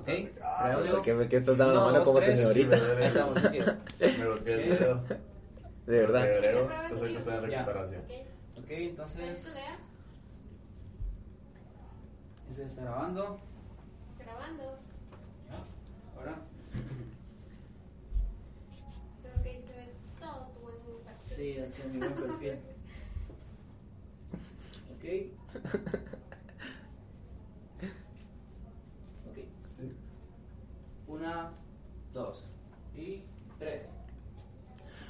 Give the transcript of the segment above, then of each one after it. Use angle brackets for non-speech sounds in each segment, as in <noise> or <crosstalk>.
Ok, Ah. ¿Por qué, por qué estás dando la mano dos, como tres. señorita? <laughs> Ahí estamos. Me golpeé el dedo. De verdad. Febrero, entonces ahorita está en Ya. recuperación. Ok, entonces. Eso está grabando. Grabando. Ahora. Se ve que se ve todo tu buen perfil. Sí, este es mi buen perfil. <laughs> Ok. <laughs> Una, dos y tres.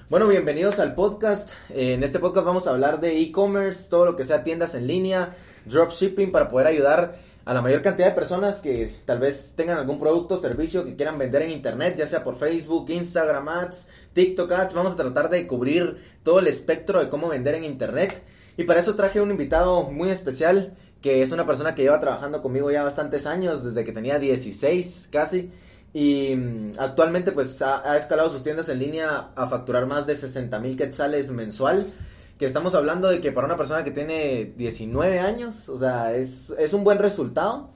Bueno, bienvenidos al podcast. En este podcast vamos a hablar de e-commerce, todo lo que sea tiendas en línea, dropshipping para poder ayudar a la mayor cantidad de personas que tal vez tengan algún producto o servicio que quieran vender en internet, ya sea por Facebook, Instagram Ads, TikTok Ads. Vamos a tratar de cubrir todo el espectro de cómo vender en internet. Y para eso traje un invitado muy especial, que es una persona que lleva trabajando conmigo ya bastantes años, desde que tenía 16 casi. Y mm, actualmente pues ha, escalado sus tiendas en línea a facturar más de 60 mil quetzales mensual. Que estamos hablando de que para una persona que tiene 19 años, o sea, es, es un buen resultado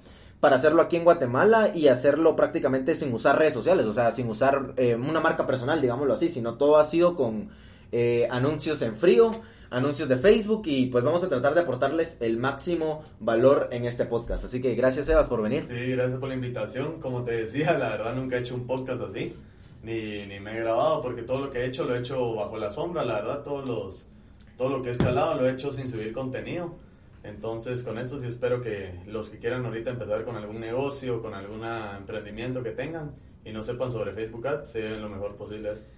para hacerlo aquí en Guatemala y hacerlo prácticamente sin usar redes sociales, o sea, sin usar eh, una marca personal, digámoslo así, sino todo ha sido con eh, anuncios en frío, anuncios de Facebook y pues vamos a tratar de aportarles el máximo valor en este podcast. Así que gracias Sebas por venir. Sí, gracias por la invitación. Como te decía, la verdad nunca he hecho un podcast así, ni, ni me he grabado, porque todo lo que he hecho lo he hecho bajo la sombra, la verdad, todos los, todo lo que he escalado lo he hecho sin subir contenido. Entonces, con esto sí espero que los que quieran ahorita empezar con algún negocio, con algún emprendimiento que tengan y no sepan sobre Facebook Ads, se lo mejor posible esto.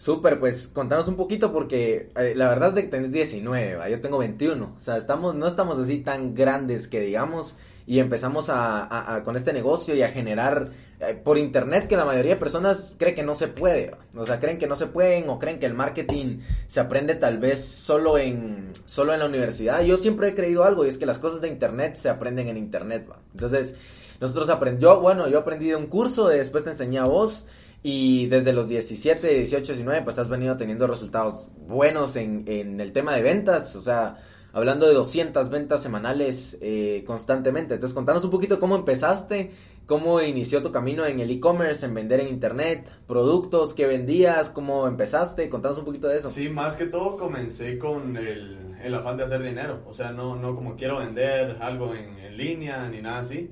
Súper, pues contanos un poquito porque eh, la verdad es de que tenés 19, ¿va? yo tengo 21, o sea, estamos, no estamos así tan grandes que digamos y empezamos a, con este negocio y a generar eh, por internet que la mayoría de personas cree que no se puede, o sea, creen que no se pueden o creen que el marketing se aprende tal vez solo en, solo en la universidad. Yo siempre he creído algo y es que las cosas de internet se aprenden en internet, ¿va? entonces nosotros aprendimos, bueno, yo aprendí de un curso, después te enseñé a vos. Y desde los 17, 18, 19, pues has venido teniendo resultados buenos en, en el tema de ventas. O sea, hablando de 200 ventas semanales eh, constantemente. Entonces, contanos un poquito cómo empezaste, cómo inició tu camino en el e-commerce, en vender en internet, productos que vendías, cómo empezaste. Contanos un poquito de eso. Sí, más que todo comencé con el, el afán de hacer dinero. O sea, no, no como quiero vender algo en, en línea ni nada así,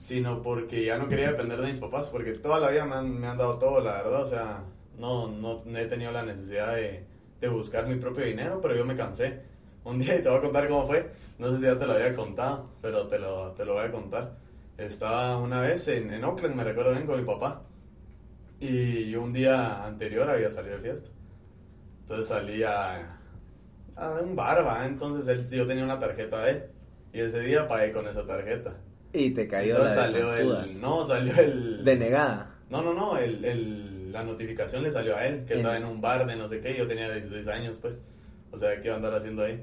sino porque ya no quería depender de mis papás, porque toda la vida me han, me han dado todo, la verdad. O sea, no, no, he tenido la necesidad de, de buscar mi propio dinero, pero yo me cansé. Un día, y te voy a contar cómo fue, no sé si ya te lo había contado, pero te lo, te lo voy a contar. Estaba una vez en, en Oakland, me recuerdo bien, con mi papá. Y yo un día anterior había salido de fiesta. Entonces salí a, a un bar, ¿va? Entonces él, yo tenía una tarjeta de él. Y ese día pagué con esa tarjeta. Y te cayó Entonces la de salió el... No, salió el... Denegada. No, no, no, el, el- la notificación le salió a él, que estaba en un bar de no sé qué, y yo tenía 16 años, pues. O sea, ¿qué iba a andar haciendo ahí?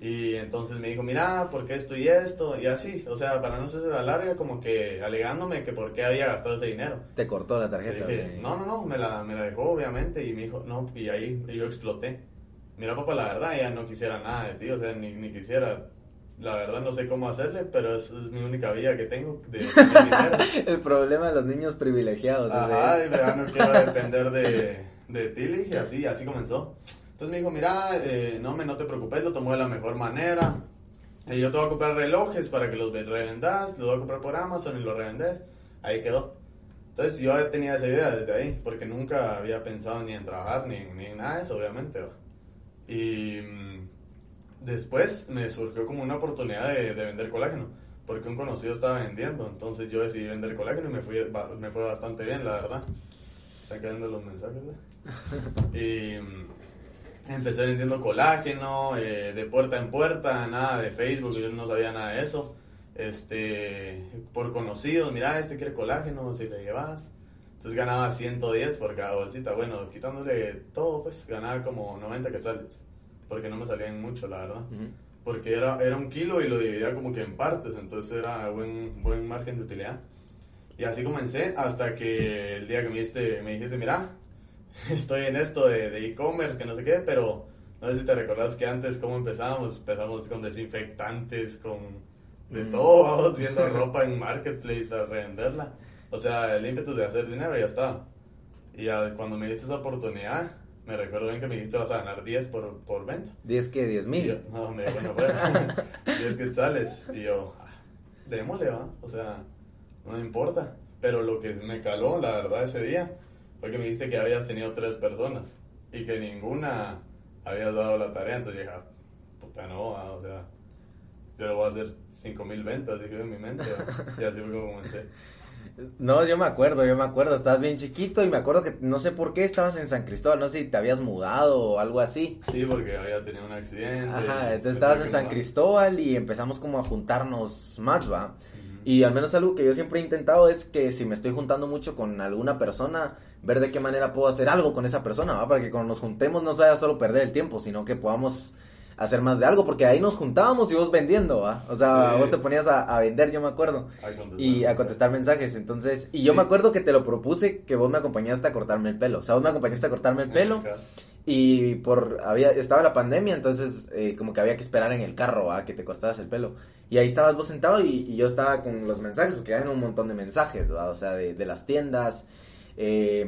Y entonces me dijo, mira, ¿por qué esto y esto? Y así, o sea, para no hacerse la larga, como que alegándome que por qué había gastado ese dinero. Te cortó la tarjeta. dije, no, no, no, me la, me la dejó, obviamente, y me dijo, no, y ahí yo exploté. Mira, papá, la verdad, ya no quisiera nada de ti, o sea, ni, ni quisiera, la verdad no sé cómo hacerle, pero es, es mi única vía que tengo de <laughs> dinero. El problema de los niños privilegiados. Ajá, de- y verdad no quiero depender de, de ti, le dije, así, así comenzó. Entonces me dijo, mira, eh, no, me, no te preocupes, lo tomó de la mejor manera. Eh, yo te voy a comprar relojes para que los ve- revendas, los voy a comprar por Amazon y los revendes. Ahí quedó. Entonces yo tenía esa idea desde ahí, porque nunca había pensado ni en trabajar ni, ni en nada de eso, obviamente. Y mm, después me surgió como una oportunidad de, de vender colágeno, porque un conocido estaba vendiendo, entonces yo decidí vender colágeno y me, fui, me fue bastante bien, la verdad. Están quedando los mensajes. <laughs> Y mm, empecé vendiendo colágeno, eh, de puerta en puerta, nada de Facebook, yo no sabía nada de eso. este, por conocidos, mira, este quiere colágeno, si le llevas. Entonces ganaba 110 por cada bolsita. Bueno, quitándole todo, pues ganaba como 90 quetzales. Porque no me salían mucho, la verdad. Ujú. Porque era, era un kilo y lo dividía como que en partes, entonces era buen, buen margen de utilidad. Y así comencé hasta que el día que me dijiste, me dijiste mira, <laughs> estoy en esto de e-commerce, que no sé qué, pero no sé si te recordás que antes cómo empezamos, empezamos con desinfectantes, con de Mm. todo, <laughs> viendo <laughs> ropa en marketplace para revenderla. O sea, el ímpetu de hacer dinero ya estaba. Y ya cuando me diste esa oportunidad, me recuerdo bien que me dijiste vas a ganar 10 por, por venta. 10 que 10 Y yo, mil. no, me dijo, no fuera. 10 quetzales. Y yo, ah, démosle, va. O sea, no me importa. Pero lo que me caló, la verdad, ese día, fue que me dijiste que habías tenido tres personas y que ninguna habías dado la tarea. Entonces dije, ah, puta, no, va, o sea, yo lo voy a hacer 5 mil ventas, dije en mi mente. va. Y así fue como comencé. No, yo me acuerdo, yo me acuerdo, estabas bien chiquito y me acuerdo que no sé por qué estabas en San Cristóbal, no sé si te habías mudado o algo así. Sí, porque había tenido un accidente. Ajá, entonces estabas en San. Cristóbal y empezamos como a juntarnos más, ¿va? Y al menos algo que yo siempre he intentado es que si me estoy juntando mucho con alguna persona, ver de qué manera puedo hacer algo con esa persona, ¿va? Para que cuando nos juntemos no sea solo perder el tiempo, sino que podamos hacer más de algo, porque ahí nos juntábamos y vos vendiendo, ¿va? O sea, Sí. vos te ponías a, a vender, yo me acuerdo, A y a contestar mensajes, entonces, y yo Sí. me acuerdo que te lo propuse que vos me acompañaste a cortarme el pelo, o sea, vos me acompañaste a cortarme el pelo, Acá. y por había estaba la pandemia, entonces eh, como que había que esperar en el carro a que te cortaras el pelo. Y ahí estabas vos sentado y, y yo estaba con los mensajes, porque hay un montón de mensajes, ¿va? o sea, de, de las tiendas. eh,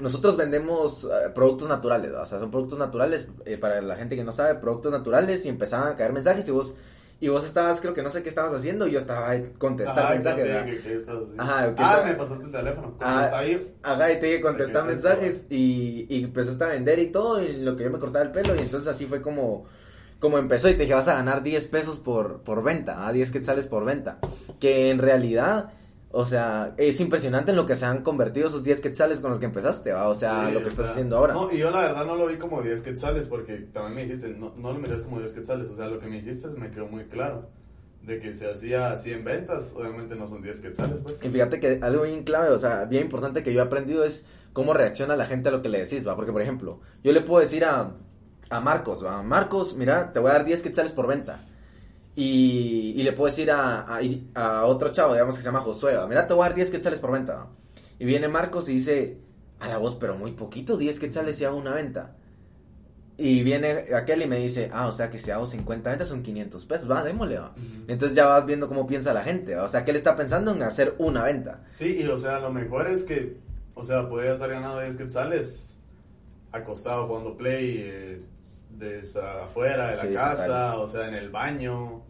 nosotros vendemos eh, productos naturales, o sea, son productos naturales, eh, para la gente que no sabe, productos naturales, y empezaban a caer mensajes y vos, y vos estabas, creo que no sé qué estabas haciendo, y yo estaba ahí contestando Ajá, mensajes. exacto, ¿va? que- que estás así. Ajá, que ah, me pasaste el teléfono. Cuando Ah, está ahí. Ajá, y te dije contestar mensajes y, y empezaste a vender y todo, y lo que yo me cortaba el pelo, y entonces así fue como, como empezó, y te dije, vas a ganar 10 pesos por, por venta, a 10 quetzales por venta, que en realidad, o sea, es impresionante en lo que se han convertido esos 10 quetzales con los que empezaste, ¿va? o sea, Sí, lo que estás sea, haciendo ahora. No, y yo la verdad no lo vi como 10 quetzales porque también me dijiste, no, no lo mires como 10 quetzales. O sea, lo que me dijiste me quedó muy claro. De que se hacía 100 ventas, obviamente no son 10 quetzales, pues. Y fíjate que algo bien clave, o sea, bien importante que yo he aprendido es cómo reacciona la gente a lo que le decís, ¿va? Porque, por ejemplo, yo le puedo decir a, a Marcos, ¿va? Marcos, mira, te voy a dar 10 quetzales por venta. Y, y le puedo decir a, a, a otro chavo, digamos que se llama Josué. Mira, te voy a dar 10 quetzales por venta. Y viene Marcos y dice, a la voz, pero muy poquito, 10 quetzales si hago una venta. Y viene aquel y me dice, ah, o sea que si hago 50 ventas son 500 pesos, va, démosle, va. Entonces ya vas viendo cómo piensa la gente, ¿va? o sea que él está pensando en hacer una venta. Sí, y o sea, lo mejor es que, o sea, podía estar ganando 10 quetzales acostado jugando play eh, desde afuera de la Sí, casa, total. o sea, en el baño.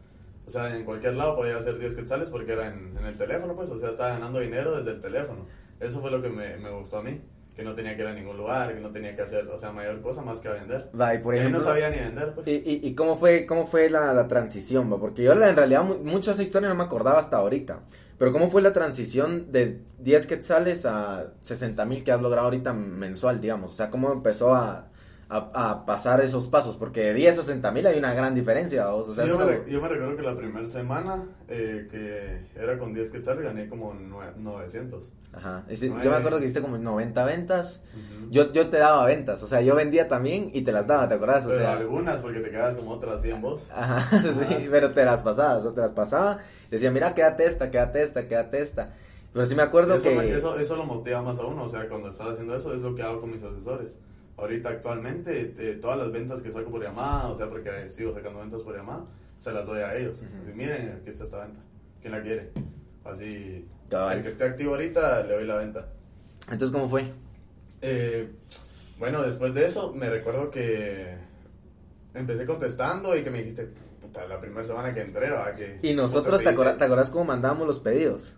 O sea, en cualquier lado podía hacer 10 quetzales porque era en, en el teléfono, pues, o sea, estaba ganando dinero desde el teléfono. Eso fue lo que me, me gustó a mí, que no tenía que ir a ningún lugar, que no tenía que hacer, o sea, mayor cosa más que a vender. Va, y por Y ejemplo, no sabía ni vender, pues. ¿y, y, y cómo fue, cómo fue la, la transición? va? Porque yo en realidad mu- mucho de esa historia no me acordaba hasta ahorita. Pero ¿cómo fue la transición de 10 quetzales a 60 mil que has logrado ahorita mensual, digamos? O sea, ¿cómo empezó a, a, a pasar esos pasos? Porque de 10 a 60 mil hay una gran diferencia. ¿vos? O sea, Sí, yo, me como- yo me recuerdo que la primera semana eh, que era con 10 quetzales gané como nue- 900. Ajá. Ese- yo me acuerdo que hiciste como 90 ventas. Ujú. Yo, yo te daba ventas, o sea, yo vendía también y te las daba, ¿te acordás? O Pero sea, algunas, porque te quedas como otras 100 vos. Ajá, <laughs> sí, pero te las pasaba, o sea, te las pasaba. Decía, mira, quédate esta, quédate esta, quédate esta. Pero sí me acuerdo Eso, que... me- eso, eso lo motiva más a uno, o sea, cuando estás haciendo eso es lo que hago con mis asesores. Ahorita actualmente te- todas las ventas que saco por llamada, o sea, porque sigo sacando ventas por llamada, se las doy a ellos. Miren, aquí está esta venta, ¿quién la quiere? Así, Cabal. el que esté activo ahorita le doy la venta. Entonces, ¿cómo fue? Eh, bueno, después de eso, me recuerdo que empecé contestando y que me dijiste, puta, la primera semana que entré, va, que... Y nosotros, ¿te, acordás, hice- ¿te acordás cómo mandábamos los pedidos?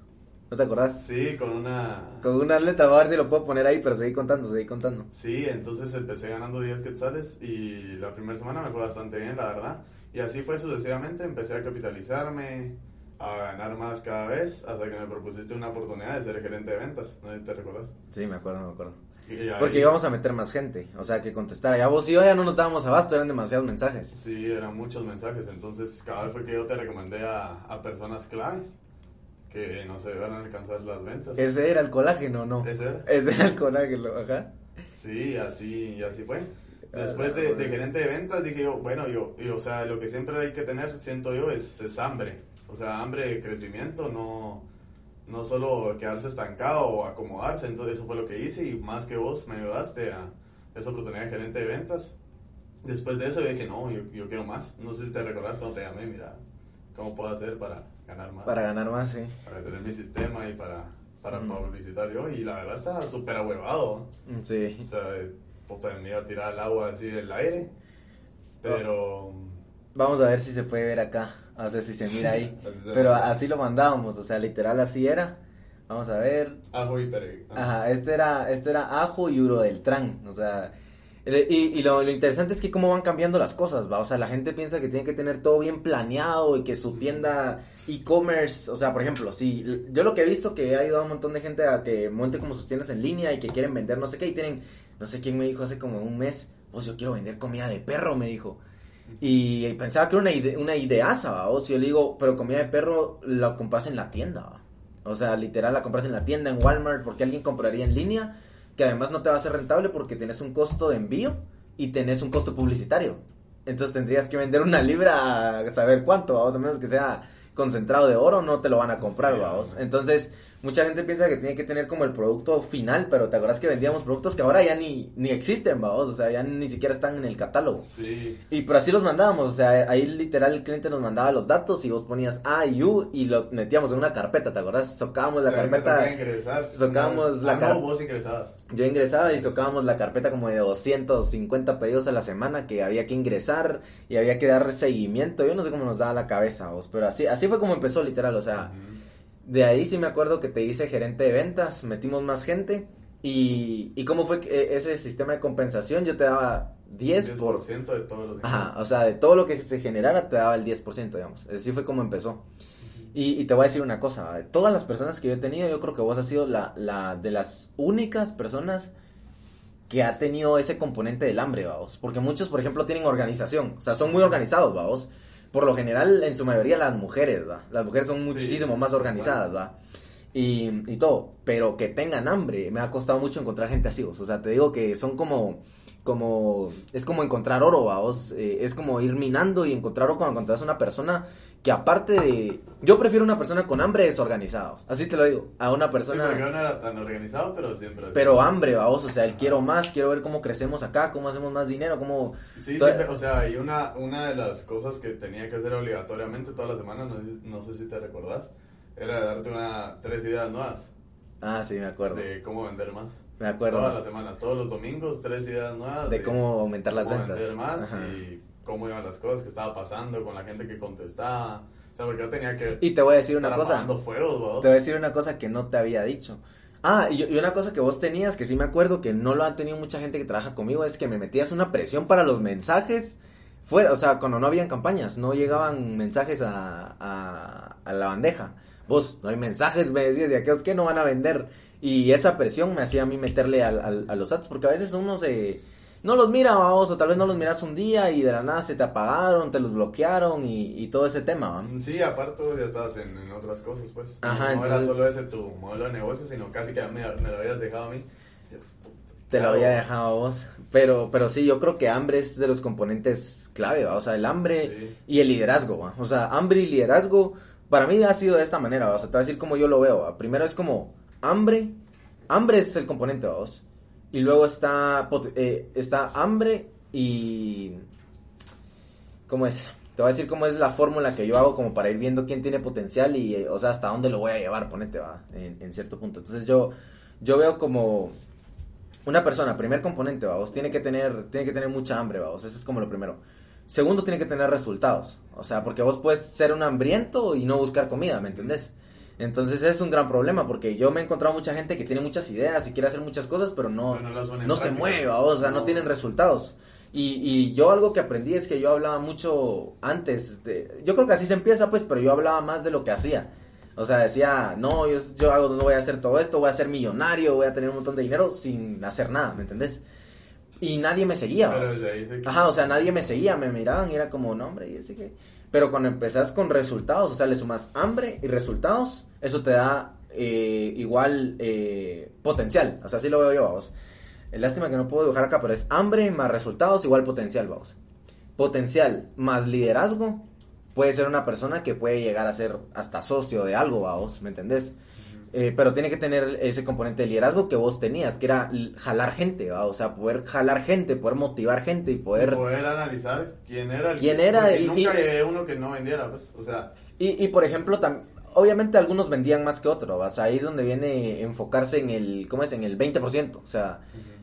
¿No te acordás? Sí, con una... Con una atleta, a ver si lo puedo poner ahí, pero seguí contando, seguí contando. Sí, entonces empecé ganando 10 quetzales y la primera semana me fue bastante bien, la verdad. Y así fue sucesivamente, empecé a capitalizarme, a ganar más cada vez, hasta que me propusiste una oportunidad de ser gerente de ventas, no te recuerdas. Sí, me acuerdo, me acuerdo. Ahí- Porque íbamos a meter más gente, o sea, que contestara. Ya vos y yo ya no nos dábamos abasto, eran demasiados mensajes. Sí, eran muchos mensajes, entonces cada vez fue que yo te recomendé a, a personas claves que no se van a alcanzar las ventas. Ese era el colágeno, ¿no? ¿Ese era? Ese era el colágeno, ajá. Sí, así, y así fue. Ah, Después de, de gerente de ventas dije yo, bueno, yo, y, o sea, lo que siempre hay que tener, siento yo, es, es hambre. O sea, hambre de crecimiento, no, no solo quedarse estancado o acomodarse. Entonces eso fue lo que hice y más que vos me ayudaste a esa oportunidad de gerente de ventas. Después de eso yo dije, no, yo, yo quiero más. No sé si te recordás cuando te llamé, mira, ¿cómo puedo hacer para ganar más? Para ganar más, sí. Para tener mi sistema y para, para publicitar yo. Y la verdad está súper ahuevado. Sí. O sea, de- puta, me iba a tirar al agua así del aire. Pero. Vamos a ver si se puede ver acá, a ver si se mira ahí. <laughs> Pero así lo mandábamos, o sea, literal así era. Vamos a ver. Ajo y pere. Ajá, este era, este era ajo y uro del tran, o sea, el- y, y lo, lo interesante es que cómo van cambiando las cosas, va, o sea, la gente piensa que tiene que tener todo bien planeado y que su tienda e-commerce, o sea, por ejemplo, si yo lo que he visto que ha ayudado a un montón de gente a que monte como sus tiendas en línea y que quieren vender no sé qué y tienen, no sé quién me dijo hace como un mes, pues yo quiero vender comida de perro, me dijo. Y pensaba que era una, ide- una ideaza, ¿va? O si yo le digo, pero comida de perro la compras en la tienda, ¿va? O sea, literal la compras en la tienda, en Walmart, porque alguien compraría en línea, que además no te va a ser rentable porque tenés un costo de envío y tenés un costo publicitario. Entonces tendrías que vender una libra a saber cuánto, a menos que sea concentrado de oro, no te lo van a comprar, Sí, vamos. Entonces, mucha gente piensa que tiene que tener como el producto final, pero te acuerdas que vendíamos productos que ahora ya ni, ni existen, vamos, o sea, ya ni siquiera están en el catálogo. Sí. Y pero así los mandábamos, o sea, ahí literal el cliente nos mandaba los datos y vos ponías A y U y lo metíamos en una carpeta, ¿te acordás? Socábamos la me carpeta. ingresar. socábamos la ah, car- no, vos ingresabas. Yo ingresaba y socábamos la carpeta como de 250 pedidos a la semana que había que ingresar y había que dar seguimiento. Yo no sé cómo nos daba la cabeza vos, pero así, así fue como empezó literal, o sea, Ujú. de ahí sí me acuerdo que te hice gerente de ventas, metimos más gente y, y cómo fue eh, ese sistema de compensación, yo te daba 10 por... 10% de todos los Ajá, o sea, de todo lo que se generara te daba el 10%, digamos. Así fue como empezó. Y, y te voy a decir una cosa, de todas las personas que yo he tenido, yo creo que vos has sido la, la de las únicas personas que ha tenido ese componente del hambre, vamos. Porque muchos, por ejemplo, tienen organización, o sea, son muy organizados, vamos. Por lo general, en su mayoría, las mujeres, va. Las mujeres son Sí, muchísimo más organizadas, va. Y, y todo, pero que tengan hambre, me ha costado mucho encontrar gente así, vos. o sea, te digo que son como, como, es como encontrar oro, vos, eh, es como ir minando y encontrar oro cuando encontrás una persona que aparte de, yo prefiero una persona con hambre desorganizada, así te lo digo, a una Sí, persona... porque yo no era tan organizado, pero siempre. Pero hambre, vamos, o sea, el quiero más, quiero ver cómo crecemos acá, cómo hacemos más dinero, cómo... Sí, Toda- siempre, o sea, y una, una de las cosas que tenía que hacer obligatoriamente toda la semana, no, no sé si te recordás, era darte una, tres ideas nuevas Ah, sí, me acuerdo, de cómo vender más. me acuerdo. Todas las semanas, todos los domingos, tres ideas nuevas. De cómo aumentar las cómo ventas. vender más Ajá. y cómo iban las cosas, qué estaba pasando con la gente que contestaba. O sea, porque yo tenía que Y te voy a decir una cosa, te voy a decir una cosa que no te había dicho. Ah, y, y una cosa que vos tenías, que sí me acuerdo que no lo han tenido mucha gente que trabaja conmigo, es que me metías una presión para los mensajes fuera, o sea, cuando no habían campañas, no llegaban mensajes a, a, a la bandeja. Vos, no hay mensajes, me decías, y aquellos que no van a vender. Y esa presión me hacía a mí meterle al- al- a los ads, porque a veces uno se... No los mira, vamos, o tal vez no los miras un día y de la nada se te apagaron, te los bloquearon y, y todo ese tema, ¿va? Sí, aparte vos ya estabas en, en otras cosas, pues. Ajá, no era solo ese tu modelo de negocio, sino casi que me, me lo habías dejado a mí. Te lo había dejado a vos. Pero, pero sí, yo creo que hambre es de los componentes clave, ¿va? O sea, el hambre Sí. y el liderazgo, ¿va? O sea, hambre y liderazgo, para mí ha sido de esta manera, ¿va? O sea, te voy a decir cómo yo lo veo, ¿va? Primero es como hambre, hambre es el componente, ¿va? vos? Y luego está, eh, está hambre y... ¿Cómo es? Te voy a decir cómo es la fórmula que yo hago como para ir viendo quién tiene potencial y, eh, o sea, hasta dónde lo voy a llevar, ponete, va, en, en cierto punto. Entonces yo, yo veo como una persona, primer componente, vamos, tiene que tener, tiene que tener mucha hambre, vamos, eso es como lo primero. Segundo, tiene que tener resultados, o sea, porque vos puedes ser un hambriento y no buscar comida, ¿me entendés? Entonces es un gran problema, porque yo me he encontrado mucha gente que tiene muchas ideas y quiere hacer muchas cosas, pero no, no no se mueve, o sea, no, No. tienen resultados. Y, y yo algo que aprendí es que yo hablaba mucho antes, de, yo creo que así se empieza, pues, pero yo hablaba más de lo que hacía. O sea, decía, no, yo, yo hago, no voy a hacer todo esto, voy a ser millonario, voy a tener un montón de dinero sin hacer nada, ¿me entendés? Y nadie me seguía. Pero ahí se Ajá, o sea, nadie me seguía, me miraban y era como, no, hombre, y ese que... Pero cuando empezás con resultados, o sea, le sumas hambre y resultados, eso te da eh, igual eh, potencial. O sea, así lo veo yo, vamos. Eh, Lástima que no puedo dibujar acá, pero es hambre más resultados igual potencial, vamos. Potencial más liderazgo puede ser una persona que puede llegar a ser hasta socio de algo, vamos, ¿me entendés? Eh, pero tiene que tener ese componente de liderazgo que vos tenías, que era jalar gente, ¿va? o sea, poder jalar gente, poder motivar gente y poder... poder analizar quién era el ¿Quién que- era? Y- nunca y- llevé uno que no vendiera pues o sea Y, y por ejemplo, tam- obviamente algunos vendían más que otros, o sea, ahí es donde viene enfocarse en el, ¿cómo es? En el 20%, o sea,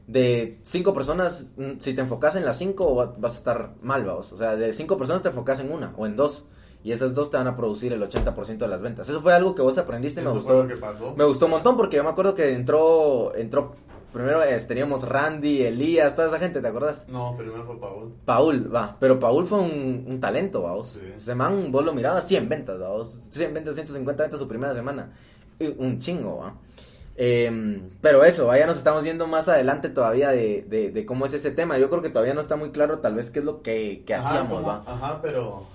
de cinco personas, mm, si te enfocas en las cinco va- vas a estar mal, vamos, o sea, de cinco personas te enfocas en una o en dos. Y esas dos te van a producir el 80% de las ventas. Eso fue algo que vos aprendiste y me gustó. que pasó Me gustó un montón porque yo me acuerdo que entró, entró, primero eh, teníamos Randy, Elías, toda esa gente, ¿te acuerdas? no primero fue Paul Paul, va, pero Paul fue un, un talento, va, vos. Sí. Ese man, vos lo mirabas, 100 ventas, va, vos. 100 ventas, 150 ventas su primera semana. Un chingo, va. Eh, pero eso, ya nos estamos yendo más adelante todavía de, de, de cómo es ese tema. Yo creo que todavía no está muy claro tal vez qué es lo que, que Ajá, hacíamos, va. ajá pero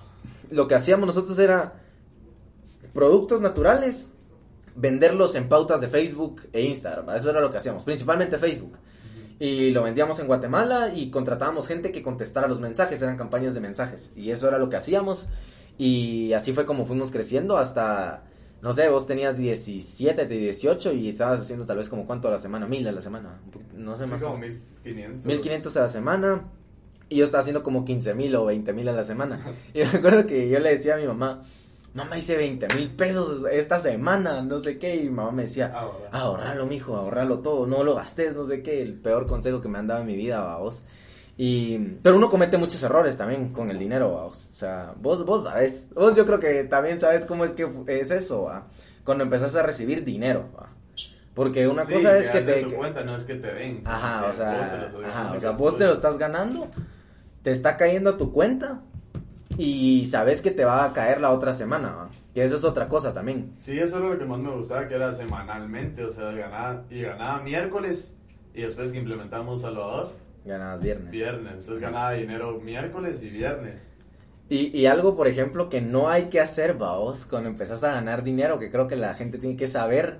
Lo que hacíamos nosotros era productos naturales, venderlos en pautas de Facebook e Instagram. Eso era lo que hacíamos, principalmente Facebook. Y lo vendíamos en Guatemala y contratábamos gente que contestara los mensajes, eran campañas de mensajes. Y eso era lo que hacíamos. Y así fue como fuimos creciendo hasta, no sé, vos tenías 17, 18 y estabas haciendo tal vez como cuánto a la semana, mil a la semana. No sé sí, más. como 1500 1500 a la semana. Y yo estaba haciendo como 15 mil o 20 mil a la semana. Y me acuerdo que yo le decía a mi mamá, mamá hice 20 mil pesos esta semana, no sé qué. Y mi mamá me decía, ahorralo, mijo, ahorralo todo, no lo gastes, no sé qué. El peor consejo que me han dado en mi vida, vos. Y, pero uno comete muchos errores también con el dinero, vos. O sea, vos, vos sabes. Vos yo creo que también sabes cómo es que es eso, ¿va? Cuando empezás a recibir dinero, ¿va? Porque una Sí, cosa es que te... tu que- cuenta no es que te den sino Ajá, o sea, vos te ajá, o sea, vos lo estás ganando, te está cayendo a tu cuenta y sabes que te va a caer la otra semana, ¿va? que eso es otra cosa también. Sí, eso era lo que más me gustaba, que era semanalmente, o sea, ganaba, y ganaba miércoles, y después que implementamos Salvador, Ganadas viernes. viernes, entonces ganaba dinero miércoles y viernes. Y, y algo, por ejemplo, que no hay que hacer, vaos, cuando empezás a ganar dinero, que creo que la gente tiene que saber,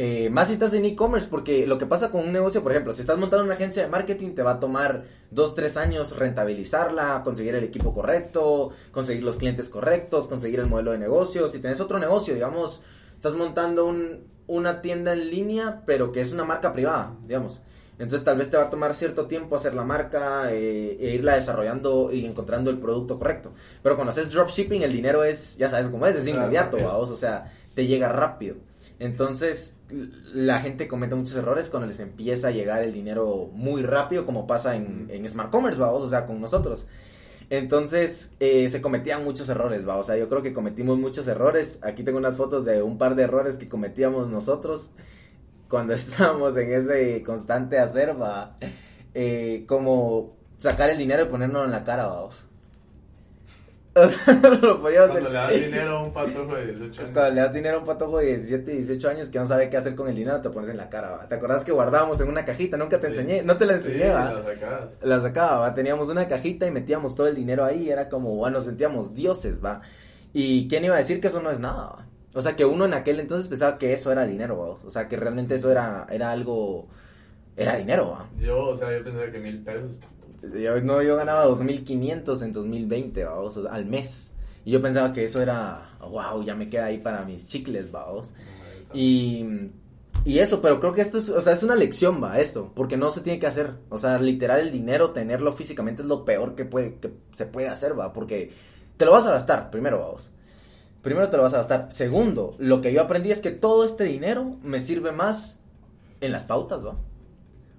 eh, más si estás en e-commerce, porque lo que pasa con un negocio, por ejemplo, si estás montando una agencia de marketing, te va a tomar dos, tres años rentabilizarla, conseguir el equipo correcto, conseguir los clientes correctos, conseguir el modelo de negocio. Si tenés otro negocio, digamos, estás montando un, una tienda en línea, pero que es una marca privada, digamos. Entonces tal vez te va a tomar cierto tiempo hacer la marca eh, e irla desarrollando y encontrando el producto correcto. Pero cuando haces dropshipping el dinero es, ya sabes cómo es, es inmediato, o sea, te llega rápido. Entonces la gente comete muchos errores cuando les empieza a llegar el dinero muy rápido, como pasa en, en Smart Commerce, ¿vaos? o sea, con nosotros. Entonces eh, se cometían muchos errores, va, o sea, yo creo que cometimos muchos errores. Aquí tengo unas fotos de un par de errores que cometíamos nosotros cuando <laughs> estábamos en ese constante hacer, va, eh, como sacar el dinero y ponernos en la cara, vamos. <laughs> lo Cuando le das dinero a un patojo de 18 años. Cuando le das dinero a un patojo de 17, 18 años que no sabe qué hacer con el dinero, te pones en la cara, ¿va? ¿Te acordás que guardábamos en una cajita? Nunca te Sí. enseñé, no te la Sí, enseñé, ¿va? la sacabas. La sacaba, ¿va? teníamos una cajita y metíamos todo el dinero ahí, era como, bueno, nos sentíamos dioses, va. Y quién iba a decir que eso no es nada, va. O sea, que uno en aquel entonces pensaba que eso era dinero, va. O sea, que realmente eso era, era algo, era dinero, va. Yo, o sea, yo pensaba que mil pesos. Yo, no, yo ganaba 2.500 en 2020, vamos, o sea, al mes. Y yo pensaba que eso era, wow, ya me queda ahí para mis chicles, vamos. Y, y eso, pero creo que esto es, o sea, es una lección, va, esto, porque no se tiene que hacer. O sea, literal, el dinero, tenerlo físicamente es lo peor que, puede, que se puede hacer, va, porque te lo vas a gastar, primero, vamos. Primero te lo vas a gastar. Segundo, lo que yo aprendí es que todo este dinero me sirve más en las pautas, va.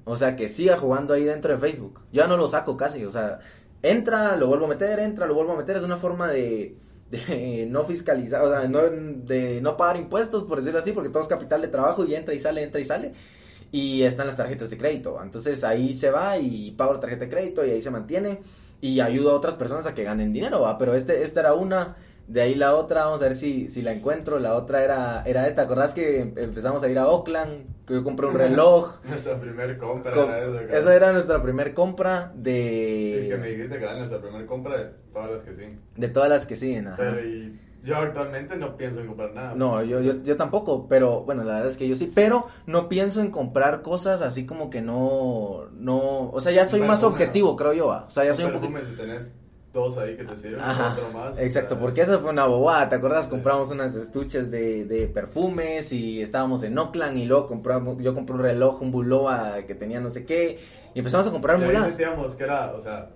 O sea, que siga jugando ahí dentro de Facebook. Ya no lo saco casi, o sea, entra, lo vuelvo a meter, entra, lo vuelvo a meter. Es una forma de, de <laughs> no fiscalizar, o sea, no, de no pagar impuestos, por decirlo así, porque todo es capital de trabajo y entra y sale, entra y sale. Y están las tarjetas de crédito. Entonces ahí se va y pago la tarjeta de crédito y ahí se mantiene y ayuda a otras personas a que ganen dinero. Pero este, esta era una De ahí la otra, vamos a ver si, si la encuentro. La otra era, era esta. ¿Te acordás que em- empezamos a ir a Oakland? Que yo compré un <laughs> reloj. Nuestra primer compra Com- era esa. Esa era nuestra primer compra Y que me de, dijiste que era nuestra primer compra de todas las que sí. de todas las que siguen. ajá. Pero y yo actualmente no pienso en comprar nada. No, pues. yo, yo, yo tampoco, pero bueno, la verdad es que yo sí, pero no pienso en comprar cosas así como que no, no, o sea, ya soy más objetivo, creo yo, va. o sea, ya soy un si tenés dos ahí que te sirven, Ajá, otro más. exacto, porque eso fue una bobada, ¿te acuerdas? Sí. Compramos unas estuches de, de perfumes y estábamos en Oakland y luego compramos, yo compré un reloj, un Bulova que tenía no sé qué, y empezamos a comprar Y ahí mulas. sentíamos que era, o sea,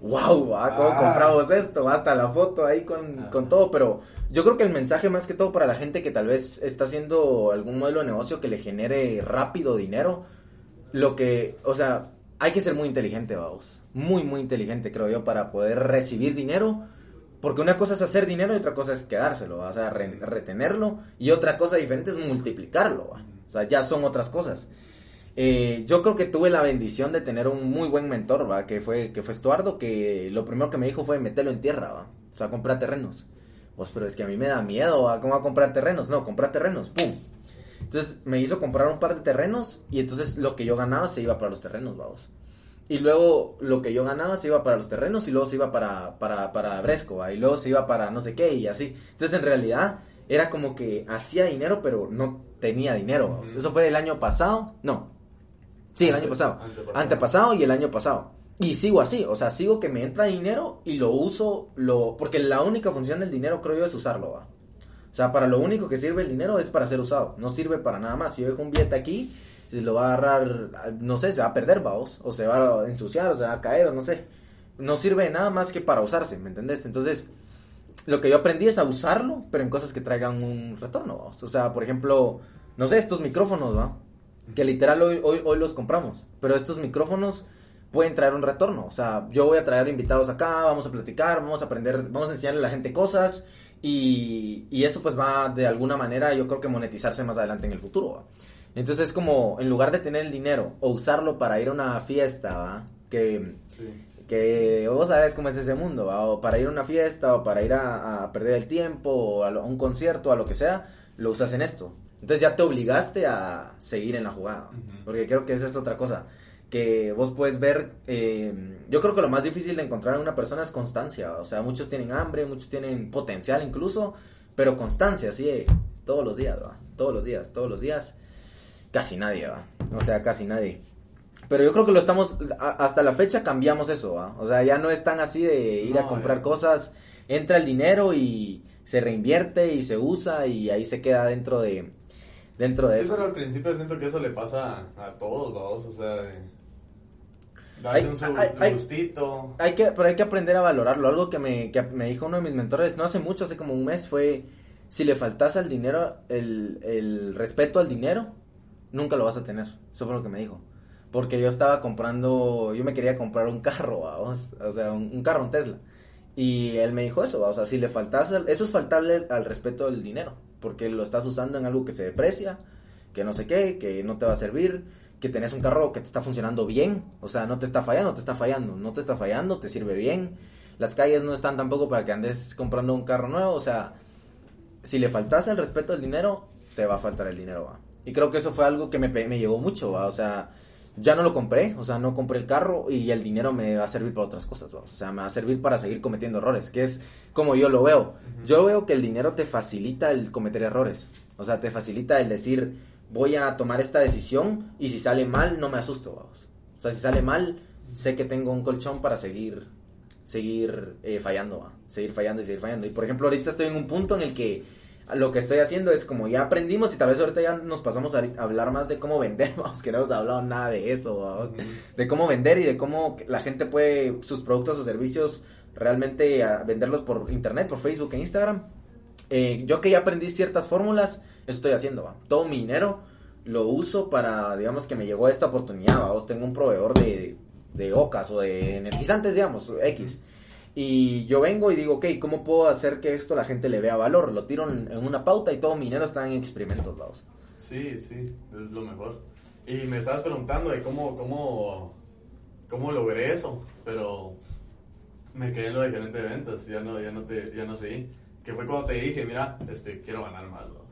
wow, ¿va? ¿cómo Ah. compramos esto? Hasta la foto ahí con, con todo, pero yo creo que el mensaje más que todo para la gente que tal vez está haciendo algún modelo de negocio que le genere rápido dinero, lo que, o sea, hay que ser muy inteligente, vamos, muy, muy inteligente, creo yo, para poder recibir dinero. Porque una cosa es hacer dinero y otra cosa es quedárselo, ¿va? o sea, re- retenerlo. Y otra cosa diferente es multiplicarlo, ¿va? o sea, ya son otras cosas. Eh, yo creo que tuve la bendición de tener un muy buen mentor, ¿va? Que fue, que fue Estuardo, que lo primero que me dijo fue meterlo en tierra, ¿va? O sea, comprar terrenos. Pues, pero es que a mí me da miedo, ¿va? ¿Cómo va a comprar terrenos? No, comprar terrenos, ¡pum! Entonces me hizo comprar un par de terrenos y entonces lo que yo ganaba se iba para los terrenos, vamos. Y luego lo que yo ganaba se iba para los terrenos y luego se iba para, para, para Bresco, ¿va? y luego se iba para no sé qué y así. Entonces en realidad era como que hacía dinero pero no tenía dinero. Eso fue del año pasado, no. Sí, el Ante- año pasado. antepasado. Antepasado y el año pasado. Y sigo así, o sea, sigo que me entra dinero y lo uso, lo porque la única función del dinero creo yo es usarlo, ¿va? O sea, para lo único que sirve el dinero es para ser usado, no sirve para nada más. Si yo dejo un billete aquí, se lo va a agarrar, no sé, se va a perder, vamos, o se va a ensuciar, o se va a caer, o no sé. No sirve nada más que para usarse, ¿me entendés? Entonces, lo que yo aprendí es a usarlo, pero en cosas que traigan un retorno, vamos. O sea, por ejemplo, no sé, estos micrófonos, ¿va? Que literal hoy, hoy, hoy los compramos, pero estos micrófonos pueden traer un retorno. O sea, yo voy a traer invitados acá, vamos a platicar, vamos a aprender, vamos a enseñarle a la gente cosas y, y eso pues va de alguna manera yo creo que monetizarse más adelante en el futuro. ¿va? Entonces es como, en lugar de tener el dinero o usarlo para ir a una fiesta, ¿va? Que, Sí. que vos sabes cómo es ese mundo, ¿va? o para ir a una fiesta, o para ir a, a perder el tiempo, o a, lo- a un concierto, a lo que sea, lo usas en esto. Entonces ya te obligaste a seguir en la jugada, porque creo que esa es otra cosa, que vos puedes ver, eh, yo creo que lo más difícil de encontrar en una persona es constancia, ¿va? o sea, muchos tienen hambre, muchos tienen potencial incluso, pero constancia, de todos los días, ¿va? todos los días, todos los días, casi nadie, ¿va? o sea, casi nadie. Pero yo creo que lo estamos, a- hasta la fecha cambiamos eso, ¿va? O sea, ya no es tan así de ir a comprar ya. cosas, entra el dinero y se reinvierte y se usa y ahí se queda dentro de, dentro de Sí, eso. pero al principio siento que eso le pasa a todos, vamos, o sea, de darse un su hay- hay- gustito. Hay que, pero hay que aprender a valorarlo. Algo que me, que me dijo uno de mis mentores, no hace mucho, hace como un mes, fue, si le faltas al dinero, el, el respeto al dinero, nunca lo vas a tener. Eso fue lo que me dijo. Porque yo estaba comprando, yo me quería comprar un carro, vamos, o sea, un, carro, un Tesla. Y él me dijo eso, ¿va? o sea, si le faltas, al- eso es faltarle al respeto del dinero, porque lo estás usando en algo que se deprecia, que no sé qué, que no te va a servir, que tenés un carro que te está funcionando bien, o sea, no te está fallando, te está fallando, no te está fallando, te sirve bien. Las calles no están tampoco para que andes comprando un carro nuevo, o sea, si le faltas el respeto al dinero, te va a faltar el dinero, va. Y creo que eso fue algo que me, me llegó mucho, va. O sea, ya no lo compré, o sea, no compré el carro y el dinero me va a servir para otras cosas, va. O sea, me va a servir para seguir cometiendo errores, que es como yo lo veo. Yo veo que el dinero te facilita el cometer errores. O sea, te facilita el decir, voy a tomar esta decisión y si sale mal, no me asusto, vamos. O sea, si sale mal, sé que tengo un colchón para seguir seguir eh, fallando, va. seguir fallando y seguir fallando. Y por ejemplo, ahorita estoy en un punto en el que lo que estoy haciendo es como ya aprendimos y tal vez ahorita ya nos pasamos a hablar más de cómo vender, <laughs> vamos, que no hemos hablado nada de eso, vamos. de cómo vender y de cómo la gente puede sus productos o servicios realmente a venderlos por internet, por Facebook e Instagram. Eh, yo que ya aprendí ciertas fórmulas, eso estoy haciendo, va. Todo mi dinero lo uso para, digamos que me llegó esta oportunidad, vamos, tengo un proveedor de, de ocas o de energizantes, digamos, X. Y yo vengo y digo, ok, ¿cómo puedo hacer que esto la gente le vea valor? Lo tiro en, en una pauta y todo mi dinero está en experimentos, vamos. Sí, sí, es lo mejor. Y me estabas preguntando de cómo, cómo, cómo logré eso, pero me quedé en lo de gerente de ventas, ya no, ya no te, ya no seguí. que fue cuando te dije, mira, este, quiero ganar más, vos.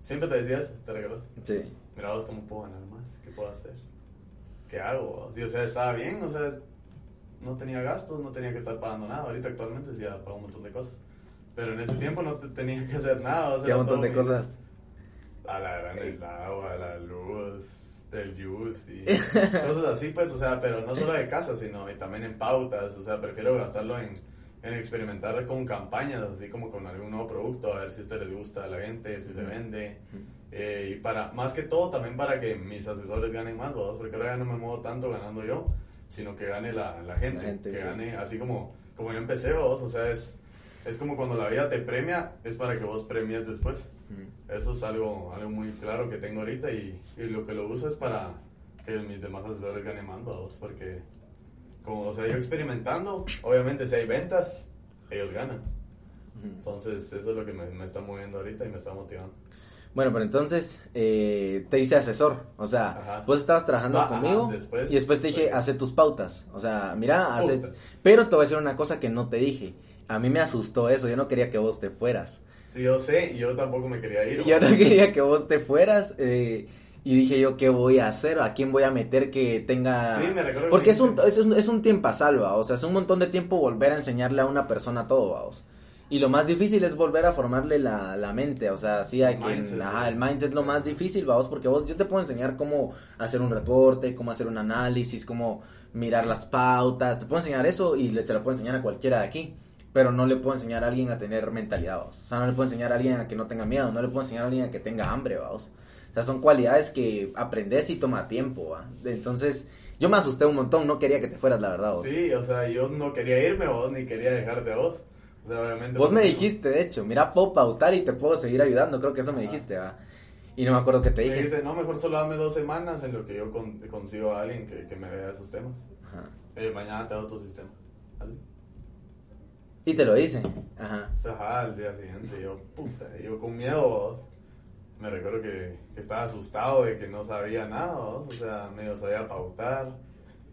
Siempre te decía eso, ¿te recuerdas? Sí. Mira vos cómo puedo ganar más, qué puedo hacer, qué hago, vos? Y, o sea, estaba bien, o sea, no tenía gastos, no tenía que estar pagando nada, ahorita actualmente sí ya pago un montón de cosas, pero en ese tiempo no te tenía que hacer nada, o sea, era montón de cosas. a la gran el agua, la luz, el juice y <laughs> cosas así, pues, o sea, pero no solo de casa, sino y también en pautas, o sea, prefiero gastarlo en, en experimentar con campañas, así como con algún nuevo producto, a ver si a usted les gusta a la gente, si se vende, eh, y para, más que todo también para que mis asesores ganen más, ¿verdad? porque ahora ya no me muevo tanto ganando yo, sino que gane la, la gente, gente, que sí. gane, así como, como yo empecé, vos, o sea, es, es como cuando la vida te premia, es para que vos premies después. Mm. Eso es algo, algo muy claro que tengo ahorita y, y lo que lo uso es para que mis demás asesores ganen más, vamos, porque como, o sea, yo experimentando, obviamente si hay ventas, ellos ganan. Entonces, eso es lo que me, me está moviendo ahorita y me está motivando. Bueno, pero entonces eh, te hice asesor, o sea, Ajá. vos estabas trabajando Ah, ajá, conmigo después- y después te dije, después. hace tus pautas, o sea, mira, hace... Pero te voy a decir una cosa que no te dije, a mí me asustó eso, yo no quería que vos te fueras, Sí, yo sé, y yo tampoco me quería ir. <laughs> yo no quería que vos te fueras eh, y dije yo, ¿qué voy a hacer? ¿A quién voy a meter que tenga...? Sí, me recuerdo que Porque es un, es, un, es un tiempo a salva, o sea, es un montón de tiempo volver a enseñarle a una persona todo, vamos. Y lo más difícil es volver a formarle la, la mente, o sea, sí hay El que... mindset, Ajá, el mindset es lo más difícil, vamos, porque vos, yo te puedo enseñar cómo hacer un reporte, cómo hacer un análisis, cómo mirar las pautas, te puedo enseñar eso y le, se lo puedo enseñar a cualquiera de aquí. Pero no le puedo enseñar a alguien a tener mentalidad, vamos. O sea, no le puedo enseñar a alguien a que no tenga miedo, no le puedo enseñar a alguien a que tenga hambre, vamos. O sea, son cualidades que aprendes y toma tiempo, ¿va? Entonces, yo me asusté un montón, no quería que te fueras, la verdad, vos. Sí, o sea, yo no quería irme vos, ni quería dejarte a vos. O sea, obviamente. Vos me dijiste, de hecho, mira, puedo pautar y te puedo seguir ayudando, creo que eso me Ajá. dijiste, ¿va? Y no me acuerdo qué te Me dije. dice, no, mejor solo dame dos semanas en lo que yo con- consigo a alguien que, que me vea esos temas. Ajá. Eh, mañana te hago tu sistema. Así. Y te lo hice, ajá. Ajá, al día siguiente, yo, puta, yo con miedo, vos. Me recuerdo que, que estaba asustado de que no sabía nada, vos. O sea, medio sabía pautar.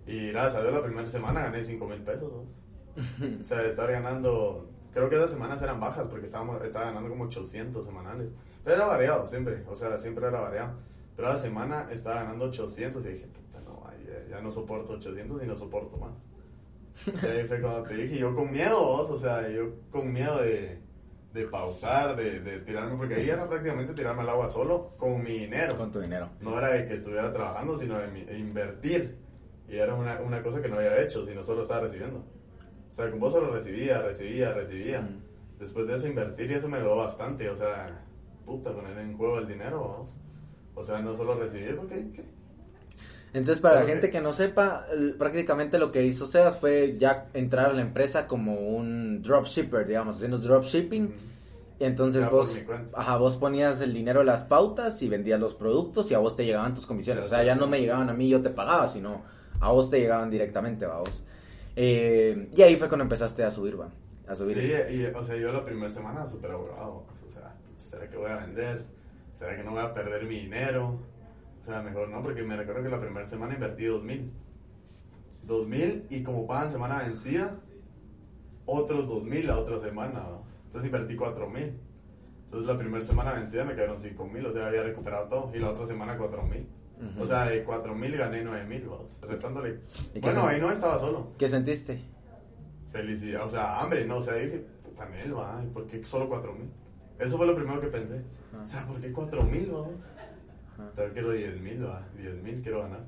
Y gracias a Dios, la primera semana gané 5 mil pesos, vos. <laughs> O sea, de estar ganando, creo que esas semanas eran bajas porque estábamos, estaba ganando como 800 semanales. Pero era variado siempre, o sea, siempre era variado. Pero la semana estaba ganando 800 y dije, puta, no, ya, ya no soporto 800 y no soporto más. Y ahí fue cuando te dije, yo con miedo, vos, o sea, yo con miedo de, de pautar, de, de tirarme, porque ahí era prácticamente tirarme al agua solo con mi dinero. Con tu dinero. No era de que estuviera trabajando, sino de, mi- de invertir. Y era una, una cosa que no había hecho, sino solo estaba recibiendo. O sea, con vos solo recibía, recibía, recibía. Mm. Después de eso invertir y eso me dio bastante. O sea, puta, poner en juego el dinero, vamos. O sea, no solo recibir, porque ¿qué? Entonces, para la gente que no sepa, prácticamente lo que hizo Sebas fue ya entrar a la empresa como un dropshipper, digamos, haciendo dropshipping. Y entonces Ya vos, ajá, vos ponías el dinero de las pautas y vendías los productos y a vos te llegaban tus comisiones. O sea, ya no me llegaban a mí, yo te pagaba, sino a vos te llegaban directamente, vos. Eh, y ahí fue cuando empezaste a subir, va. A subir. Sí, y, o sea, yo la primera semana súper abogado. O sea, ¿será que voy a vender? ¿Será que no voy a perder mi dinero? O sea, mejor no, porque me recuerdo que la primera semana invertí dos mil. Dos mil y como pagan semana vencida, otros dos mil la otra semana. Entonces invertí cuatro mil. Entonces la primera semana vencida me quedaron cinco mil, o sea, había recuperado todo. Y la otra semana cuatro mil. Ujú. O sea, de cuatro mil gané nueve mil, vamos, restándole. ¿Y qué Bueno, ahí no estaba solo. ¿Qué sentiste? Felicidad, o sea, hambre, no, o sea, dije, puta Nel, va, ¿y ¿por qué solo cuatro mil? Eso fue lo primero que pensé. O sea, ¿por qué cuatro mil, vamos? Ajá. Tal quiero diez mil, va, diez mil quiero ganar.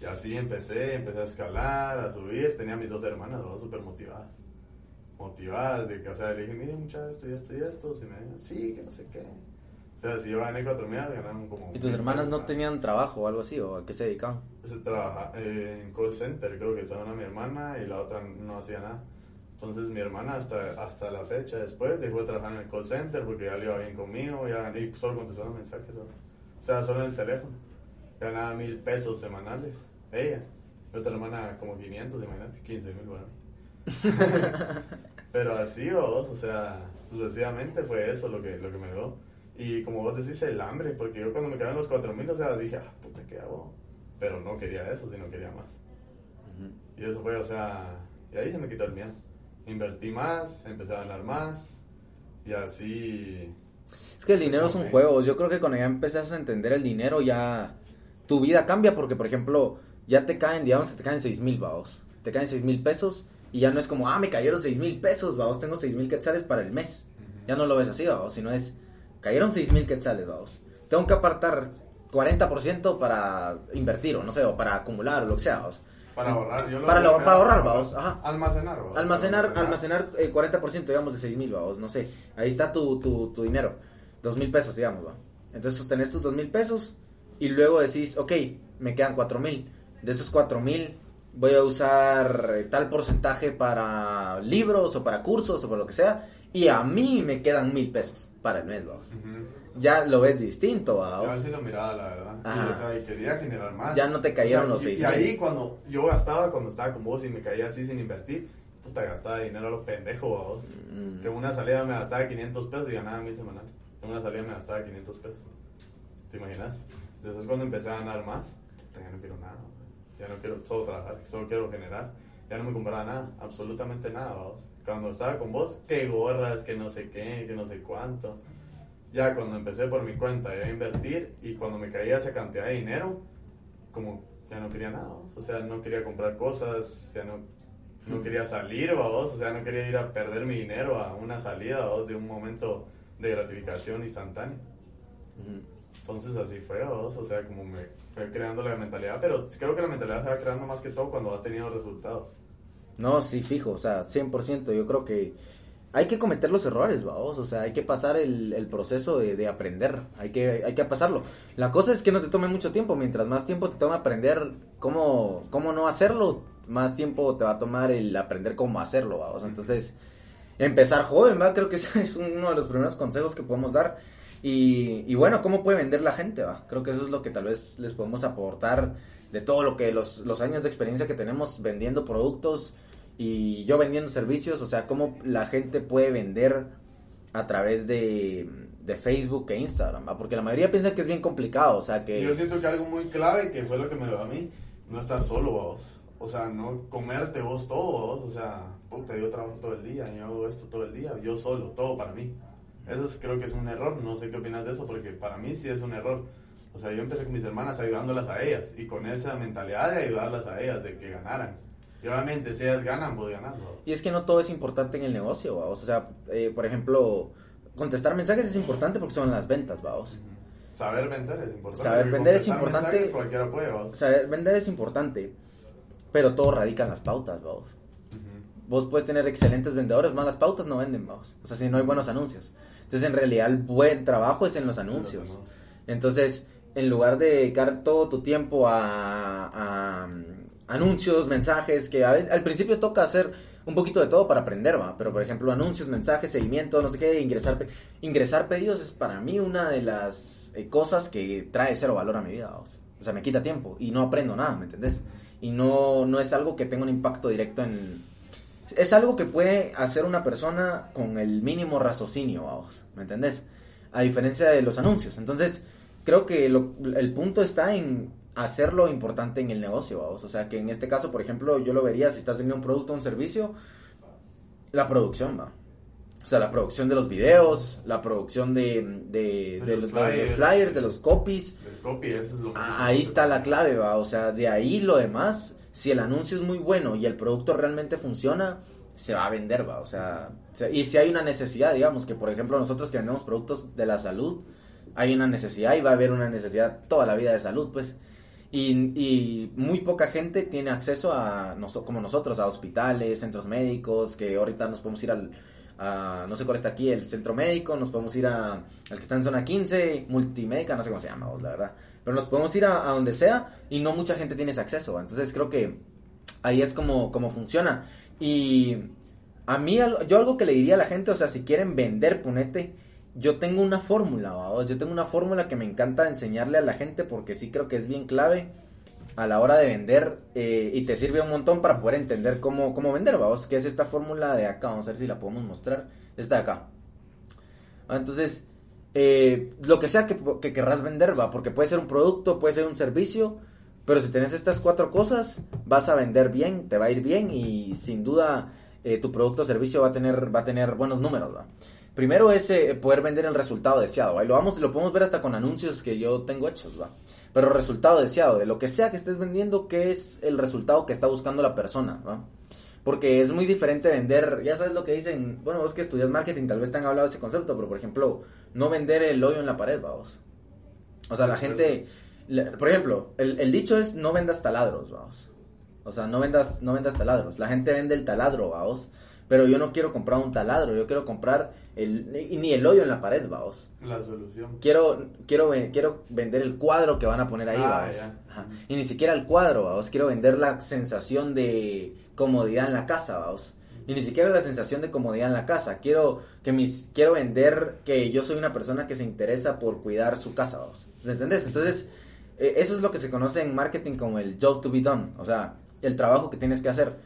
Y así empecé, empecé a escalar, a subir, tenía mis dos hermanas, dos súper motivadas. Motivadas, de que, o sea, le dije, mire, muchachos, esto y esto y esto, me sí, que no sé qué. O sea, si yo gané cuatro mil, ganaron como... ¿Y tus hermanas no tenían trabajo o algo así? ¿O a qué se dedicaban? se trabaja eh, en call center, creo que estaba una mi hermana y la otra no hacía nada. Entonces mi hermana hasta, hasta la fecha después dejó de trabajar en el call center porque ya le iba bien conmigo, ya y solo contestaba mensajes. ¿no? O sea, solo en el teléfono. Ganaba mil pesos semanales. Ella. Mi otra hermana como 500, imagínate, 15 mil, bueno. <laughs> Pero así vos, o sea, sucesivamente fue eso lo que, lo que me dio. Y como vos decís, el hambre, porque yo cuando me quedaron los 4 mil, o sea, dije, ah, puta, ¿qué hago? Pero no quería eso, sino quería más. Y eso fue, o sea, y ahí se me quitó el miedo. Invertí más, empecé a ganar más. Y así... Es que el dinero es un juego. Yo creo que cuando ya empezás a entender el dinero, ya tu vida cambia. Porque, por ejemplo, ya te caen, digamos que te caen seis mil, vaos. Te caen seis mil pesos. Y ya no es como, ah, me cayeron seis mil pesos, vaos. Tengo seis mil quetzales para el mes. Ya no lo ves así, vaos. Sino es, cayeron seis mil quetzales, vaos. Tengo que apartar 40% para invertir, o no sé, o para acumular, o lo que sea, vaos. Para ahorrar, yo lo Para lo- para ahorrar, vamos, ajá. Almacenar, vamos. Almacenar, almacenar eh, 40%, digamos, de 6 mil, vamos, no sé. Ahí está tu, tu, tu dinero, 2 mil pesos, digamos, va. Entonces tenés tus 2 mil pesos y luego decís, ok, me quedan 4 mil. De esos 4 mil voy a usar eh, tal porcentaje para libros o para cursos o para lo que sea. Y a mí me quedan mil pesos para el mes, vamos. Ujú. Ya lo ves distinto, Yo vamos. así lo miraba, la verdad. Y, o sea, y quería generar más. Ya no te cayeron los y- seis Y mil. ahí cuando yo gastaba, cuando estaba con vos y me caía así sin invertir, puta, gastaba dinero a los pendejos, vos. Mm. Que una salida me gastaba 500 pesos y ganaba mil semanales. En una salida me gastaba 500 pesos. ¿Te imaginas? Después cuando empecé a ganar más, ya no quiero nada. Ya no quiero solo trabajar, solo quiero generar. Ya no me compraba nada, absolutamente nada, vos. Cuando estaba con vos, que gorras, que no sé qué, que no sé cuánto. Ya cuando empecé por mi cuenta a invertir y cuando me caía esa cantidad de dinero, como ya no quería nada, vos. o sea, no quería comprar cosas, ya no, no quería salir, vos, o sea, no quería ir a perder mi dinero a una salida vos, de un momento de gratificación instantánea. Entonces así fue, vos, o sea, como me fue creando la mentalidad, pero creo que la mentalidad se va creando más que todo cuando vas teniendo resultados. No, sí, fijo, o sea, 100%. Yo creo que hay que cometer los errores, vamos, o sea, hay que pasar el, proceso de, de aprender, hay que, hay que pasarlo. La cosa es que no te tome mucho tiempo, mientras más tiempo te tome aprender cómo, cómo no hacerlo, más tiempo te va a tomar el aprender cómo hacerlo, vamos. Entonces, empezar joven, va, creo que ese <laughs> es uno de los primeros consejos que podemos dar. Y, y bueno, ¿cómo puede vender la gente? Va? Creo que eso es lo que tal vez les podemos aportar de todo lo que los, los años de experiencia que tenemos vendiendo productos y yo vendiendo servicios, o sea, cómo la gente puede vender a través de, de Facebook e Instagram, ¿va? porque la mayoría piensa que es bien complicado, o sea, que... Yo siento que algo muy clave, que fue lo que me dio a mí, no estar solo vos. O sea, no comerte vos todo, vos. O sea, puta, yo trabajo todo el día, yo hago esto todo el día, yo solo, todo para mí. Eso es- creo que es un error, no sé qué opinas de eso, porque para mí sí es un error. O sea, yo empecé con mis hermanas ayudándolas a ellas y con esa mentalidad de ayudarlas a ellas, de que ganaran. Y obviamente, si ellas ganan, vos ganas. vos. Y es que no todo es importante en el negocio. O sea, eh, por ejemplo, contestar mensajes es importante porque son las ventas, vamos. Saber vender es importante. Saber vender es importante. mensajes Cualquiera puede, vos. Saber vender es importante, pero todo radica en las pautas, vamos. Vos puedes tener excelentes vendedores, malas pautas no venden, vamos. O sea, si no hay buenos anuncios. Entonces, en realidad, el buen trabajo es en los anuncios. Los anuncios. Entonces, en lugar de dedicar todo tu tiempo a, a, mm, anuncios, mensajes, que a veces al principio toca hacer un poquito de todo para aprender, va. Pero, por ejemplo, anuncios, mensajes, seguimiento, no sé qué, ingresar, pe- ingresar pedidos es para mí una de las eh, cosas que trae cero valor a mi vida, vamos. O sea, me quita tiempo y no aprendo nada, ¿me entendés? Y no, no es algo que tenga un impacto directo en, es algo que puede hacer una persona con el mínimo raciocinio, vamos, ¿me entendés? A diferencia de los anuncios. Entonces, creo que lo- el punto está en hacerlo importante en el negocio, vamos. O sea, que en este caso, por ejemplo, yo lo vería si estás vendiendo un producto o un servicio, la producción, va. O sea, la producción de los videos, la producción de, de, de los los, de los flyers. de los copies. Copy, es lo Ah, Ahí está la clave, va. O sea, de ahí lo demás, si el anuncio es muy bueno y el producto realmente funciona, se va a vender, va. O sea, se- y si hay una necesidad, digamos, que por ejemplo nosotros que vendemos productos de la salud, hay una necesidad y va a haber una necesidad toda la vida de salud, pues. Y, y muy poca gente tiene acceso a, como nosotros, a hospitales, centros médicos, que ahorita nos podemos ir al, a, no sé cuál está aquí, el centro médico, nos podemos ir al que está en zona 15, multimédica, no sé cómo se llama, la verdad. Pero nos podemos ir a, donde sea y no mucha gente tiene ese acceso. Entonces creo que ahí es como, funciona. Y a mí, yo algo que le diría a la gente, o sea, si quieren vender, ponete, yo tengo una fórmula, ¿va? yo tengo una fórmula que me encanta enseñarle a la gente porque sí creo que es bien clave a la hora de vender eh, y te sirve un montón para poder entender cómo, cómo vender, vamos, que es esta fórmula de acá, vamos a ver si la podemos mostrar, esta de acá. Entonces, eh, lo que sea que, que querrás vender, va, porque puede ser un producto, puede ser un servicio, pero si tenés estas cuatro cosas, vas a vender bien, te va a ir bien y sin duda eh, tu producto o servicio va a tener, va a tener buenos números, va. Primero es eh, poder vender el resultado deseado. Y lo, vamos, lo podemos ver hasta con anuncios que yo tengo hechos, ¿va? Pero resultado deseado, de lo que sea que estés vendiendo, ¿qué es el resultado que está buscando la persona, ¿va? Porque es muy diferente vender, ya sabes lo que dicen, bueno, vos que estudias marketing tal vez te han hablado de ese concepto, pero por ejemplo, no vender el hoyo en la pared, vamos. O sea, la gente, por ejemplo, el, el dicho es no vendas taladros, vamos. O sea, no vendas, no vendas taladros. La gente vende el taladro, vamos. Pero yo no quiero comprar un taladro, yo quiero comprar el, ni el hoyo en la pared, vamos. La solución. Quiero, quiero, quiero vender el cuadro que van a poner ahí, Ah, vamos. Y ni siquiera el cuadro, vamos. Quiero vender la sensación de comodidad en la casa, vamos. Y ni siquiera la sensación de comodidad en la casa. Quiero que mis, quiero vender que yo soy una persona que se interesa por cuidar su casa, vamos. ¿Me entendés? Entonces, eh, eso es lo que se conoce en marketing como el job to be done. O sea, el trabajo que tienes que hacer.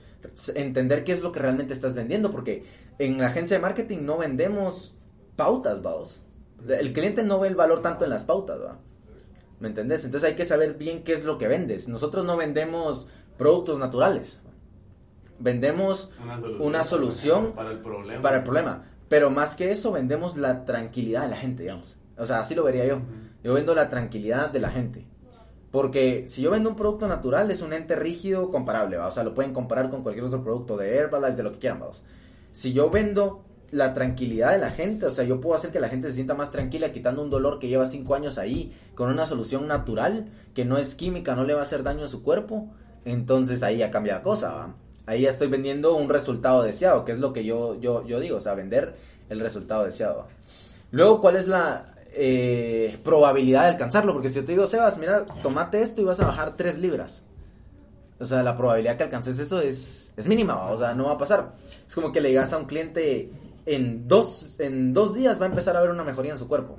Entender qué es lo que realmente estás vendiendo. Porque en la agencia de marketing no vendemos pautas, vamos. El cliente no ve el valor tanto en las pautas, ¿va? ¿Me entendés? Entonces hay que saber bien qué es lo que vendes. Nosotros no vendemos productos naturales. Vendemos Una solución, una solución para el problema. para el problema. Pero más que eso, vendemos la tranquilidad de la gente, digamos. O sea, así lo vería yo. Yo vendo la tranquilidad de la gente. Porque si yo vendo un producto natural, es un ente rígido comparable, ¿va? O sea, lo pueden comparar con cualquier otro producto de Herbalife, de lo que quieran, vamos. Si yo vendo la tranquilidad de la gente, o sea, yo puedo hacer que la gente se sienta más tranquila quitando un dolor que lleva cinco años ahí, con una solución natural, que no es química, no le va a hacer daño a su cuerpo, entonces ahí ya cambia la cosa, ¿va? Ahí ya estoy vendiendo un resultado deseado, que es lo que yo, yo, yo digo, o sea, vender el resultado deseado. Luego, ¿cuál es la eh, probabilidad de alcanzarlo? Porque si yo te digo, Sebas, mira, tomate esto y vas a bajar 3 libras. O sea, la probabilidad que alcances eso es, es mínima, o sea, no va a pasar. Es como que le digas a un cliente, en dos, en dos días va a empezar a ver una mejoría en su cuerpo.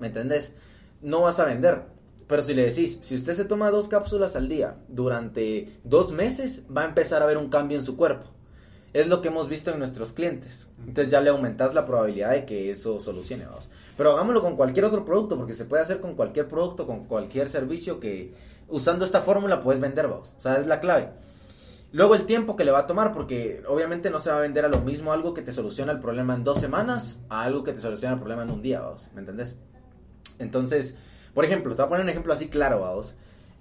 ¿Me entendés? No vas a vender. Pero si le decís, si usted se toma dos cápsulas al día durante dos meses, va a empezar a ver un cambio en su cuerpo. Es lo que hemos visto en nuestros clientes. Entonces ya le aumentas la probabilidad de que eso solucione. vamos. Pero hagámoslo con cualquier otro producto, porque se puede hacer con cualquier producto, con cualquier servicio que usando esta fórmula puedes vender. vamos. O sea, es la clave. Luego el tiempo que le va a tomar, porque obviamente no se va a vender a lo mismo algo que te soluciona el problema en dos semanas a algo que te soluciona el problema en un día, vamos, ¿me entendés? Entonces, por ejemplo, te voy a poner un ejemplo así claro, vamos.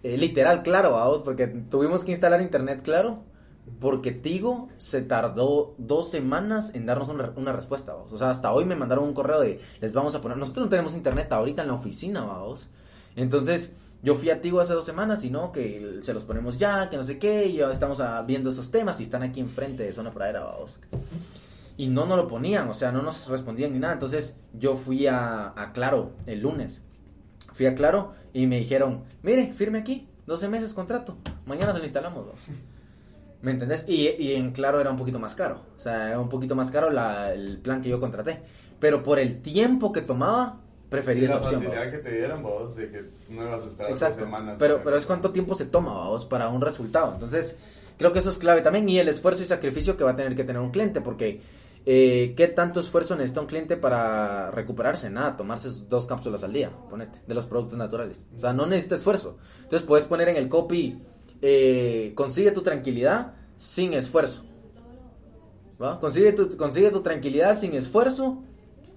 Eh, literal claro, vamos, porque tuvimos que instalar internet claro, porque Tigo se tardó dos semanas en darnos una, una respuesta, vamos. O sea, hasta hoy me mandaron un correo de, les vamos a poner, nosotros no tenemos internet ahorita en la oficina, vamos. Entonces, yo fui a Tigo hace dos semanas y no, que se los ponemos ya, que no sé qué, y ya estamos ah, viendo esos temas y están aquí enfrente de Zona Pradera, vamos. Y no nos lo ponían, o sea, no nos respondían ni nada. Entonces, yo fui a, a Claro el lunes. Fui a Claro y me dijeron, mire, firme aquí, 12 meses contrato, mañana se lo instalamos. vamos". ¿Me entendés? Y, y en Claro era un poquito más caro, o sea, era un poquito más caro la- el plan que yo contraté. Pero por el tiempo que tomaba, preferí esa la opción. facilidad vamos. que te dieran vos de que no ibas a esperar dos Exacto. semanas. Pero, pero es cuánto tiempo se toma, vamos, para un resultado. Entonces, creo que eso es clave también. Y el esfuerzo y sacrificio que va a tener que tener un cliente, porque eh, ¿qué tanto esfuerzo necesita un cliente para recuperarse? Nada, tomarse dos cápsulas al día, ponete, de los productos naturales. O sea, no necesita esfuerzo. Entonces, puedes poner en el copy, eh, consigue tu tranquilidad sin esfuerzo. ¿Va? Consigue tu, consigue tu tranquilidad sin esfuerzo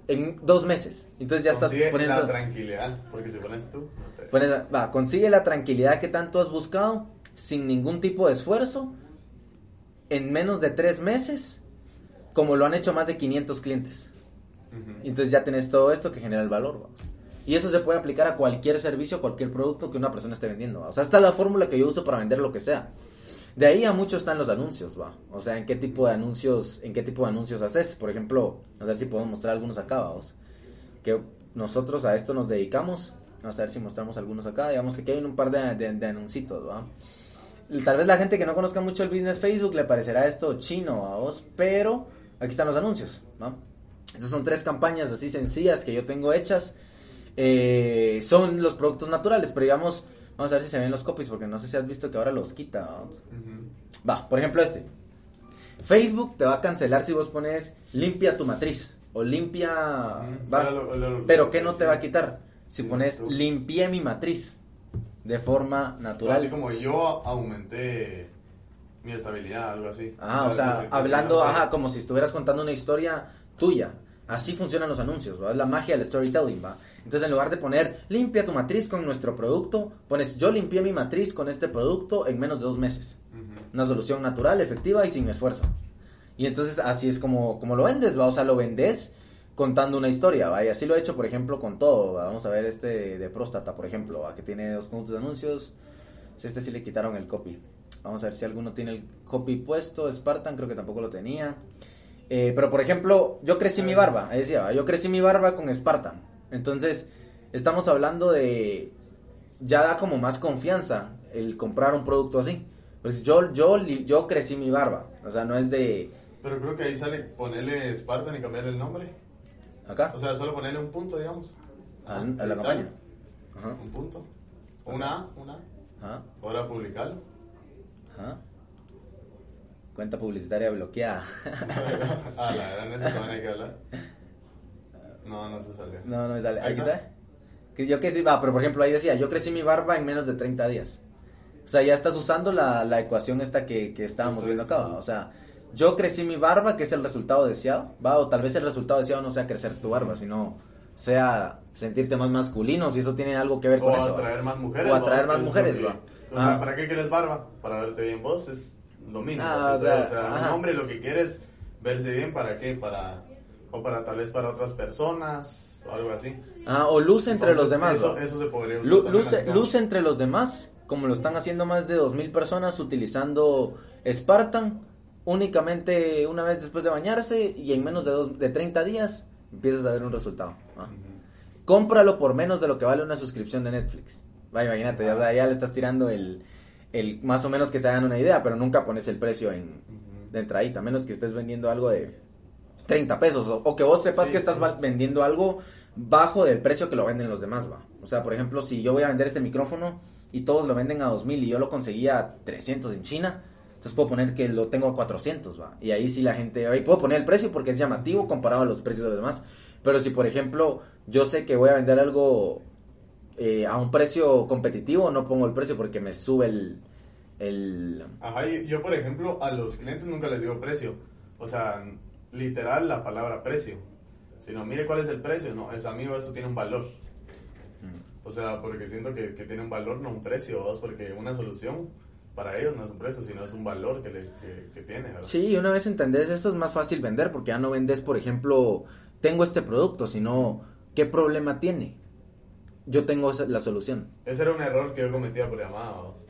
en dos meses. Entonces ya estás Consigue poniendo... la tranquilidad, porque si pones tú, no te- Pones- va, consigue la tranquilidad que tanto has buscado sin ningún tipo de esfuerzo en menos de tres meses, como lo han hecho más de 500 clientes. Entonces ya tenés todo esto que genera el valor. vamos. Y eso se puede aplicar a cualquier servicio, cualquier producto que una persona esté vendiendo. ¿va? O sea, esta es la fórmula que yo uso para vender lo que sea. De ahí a mucho están los anuncios, va. O sea, en qué tipo de anuncios, en qué tipo de anuncios haces. Por ejemplo, a ver si podemos mostrar algunos acá, vamos. Que nosotros a esto nos dedicamos. Vamos a ver si mostramos algunos acá. Digamos que aquí hay un par de, de, de anuncios, va. Tal vez la gente que no conozca mucho el business Facebook le parecerá esto chino a vos, pero aquí están los anuncios, ¿va? Estas son tres campañas así sencillas que yo tengo hechas. Eh, son los productos naturales, pero digamos, vamos a ver si se ven los copies, porque no sé si has visto que ahora los quita. Va, por ejemplo este. Facebook te va a cancelar si vos pones limpia tu matriz o limpia... Va. Lo- lo Pero ¿qué no te va a quitar? Si Sí, pones limpié mi matriz de forma natural. Así como yo aumenté mi estabilidad, algo así. Ah, o sea, mi hablando, ajá, como si estuvieras contando una historia tuya. Así funcionan los anuncios, ¿va? Es la magia del storytelling, ¿va? Entonces, en lugar de poner limpia tu matriz con nuestro producto, pones yo limpié mi matriz con este producto en menos de dos meses. Ujú. Una solución natural, efectiva y sin esfuerzo. Y entonces así es como, como lo vendes, ¿va? O sea, lo vendes contando una historia, ¿va? Y así lo he hecho, por ejemplo, con todo, ¿va? Vamos a ver este de, próstata, por ejemplo, ¿va? Que tiene dos conjuntos de anuncios. Si Este sí le quitaron el copy. Vamos a ver si alguno tiene el copy puesto. Spartan creo que tampoco lo tenía. Eh, pero, por ejemplo, yo crecí mi barba. Ahí decía, yo crecí mi barba con Spartan. Entonces, estamos hablando de... Ya da como más confianza el comprar un producto así. Pues yo, yo, yo crecí mi barba. O sea, no es de... Pero creo que ahí sale ponerle Spartan y cambiarle el nombre. Acá. O sea, solo ponerle un punto, digamos. a, a la campaña. Ajá. Un punto. Una A, una A. Ahora publicarlo. Ajá. Cuenta publicitaria bloqueada. <laughs> ah, la verdad, en eso también hay que hablar. <laughs> No, no te salió. No, no me sale. Ahí está. está. Que yo crecí, va, pero por ejemplo ahí decía, yo crecí mi barba en menos de 30 días. O sea, ya estás usando la, la ecuación esta que, que estábamos Estoy- viendo acá. ¿va? O sea, yo crecí mi barba, que es el resultado deseado, va, o tal vez el resultado deseado no sea crecer tu barba, sino sea sentirte más masculino, si eso tiene algo que ver con O eso. ¿va? atraer más mujeres. O atraer más mujeres, que- va. O sea, Ah. ¿para qué quieres barba? Para verte bien vos es lo mínimo. Ah, o sea, o sea, o sea, un hombre lo que quiere es verse bien, ¿para qué? Para, o para tal vez para otras personas, o algo así. Ah, o luz entre Entonces, los demás. Eso, eso se podría usar Lu- luce entre los demás, como lo están haciendo más de 2.000 personas utilizando Spartan únicamente una vez después de bañarse y en menos de, dos, de 30 días empiezas a ver un resultado. Ah. Cómpralo por menos de lo que vale una suscripción de Netflix. Va, imagínate, ya, ya le estás tirando el, el más o menos que se hagan una idea, pero nunca pones el precio en, Ujú. de entradita, a menos que estés vendiendo algo de 30 pesos o, o que vos sepas Sí, que estás sí. vendiendo algo bajo del precio que lo venden los demás, va. O sea, por ejemplo, si yo voy a vender este micrófono y todos lo venden a 2000 y yo lo conseguía a 300 en China, entonces puedo poner que lo tengo a 400, va. Y ahí sí la gente, ahí puedo poner el precio porque es llamativo comparado a los precios de los demás. Pero si, por ejemplo, yo sé que voy a vender algo eh, a un precio competitivo, no pongo el precio porque me sube el... el Ajá, yo, yo, por ejemplo a los clientes nunca les digo precio. O sea, literal la palabra precio. Sino, mire cuál es el precio. No, es amigo, eso tiene un valor. O sea, porque siento que, que tiene un valor, no un precio. Dos, porque una solución para ellos no es un precio, sino es un valor que, le, que, que tiene. ¿verdad? Sí, una vez entendés eso es más fácil vender porque ya no vendes, por ejemplo, tengo este producto, sino qué problema tiene. Yo tengo la solución. Ese era un error que yo cometía por llamadas.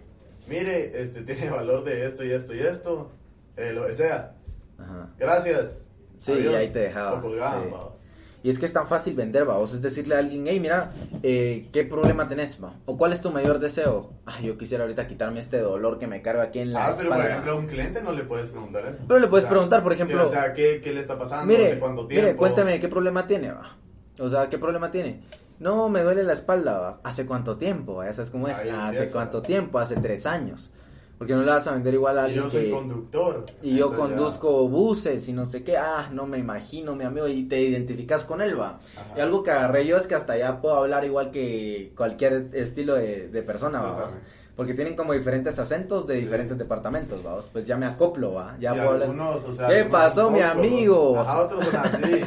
Mire, este tiene valor de esto y esto y esto. eh, lo que sea. Ajá. Gracias. Sí, Adiós. y ahí te dejaba, O colgaban, sí. Y es que es tan fácil vender, vamos. Es decirle a alguien, hey, mira, eh, ¿qué problema tenés, va? ¿O cuál es tu mayor deseo? Ah, yo quisiera ahorita quitarme este dolor que me carga aquí en la Ah, pero por espalda". ejemplo a un cliente no le puedes preguntar eso. Pero le puedes preguntar, por que, ejemplo, o sea, ¿qué, qué le está pasando? Mire, ¿Hace cuánto tiempo? mire, cuéntame qué problema tiene, va. O sea, ¿qué problema tiene? No, me duele la espalda, va. ¿Hace cuánto tiempo? Ya sabes cómo es. ¿Hace cuánto tiempo? Hace tres años. Porque no le vas a vender igual a Y alguien yo soy que... conductor. Y yo ya- conduzco buses y no sé qué. Ah, no me imagino, mi amigo. Y te identificas con él, va. Ajá. Y algo que agarré yo es que hasta ya puedo hablar igual que cualquier estilo de, de persona, va. Porque tienen como diferentes acentos de Sí. diferentes departamentos, va. Pues ya me acoplo, va. Ya y puedo hablar. algunos, o sea, ¿Qué pasó, mi amigo? Ajá, otros son así.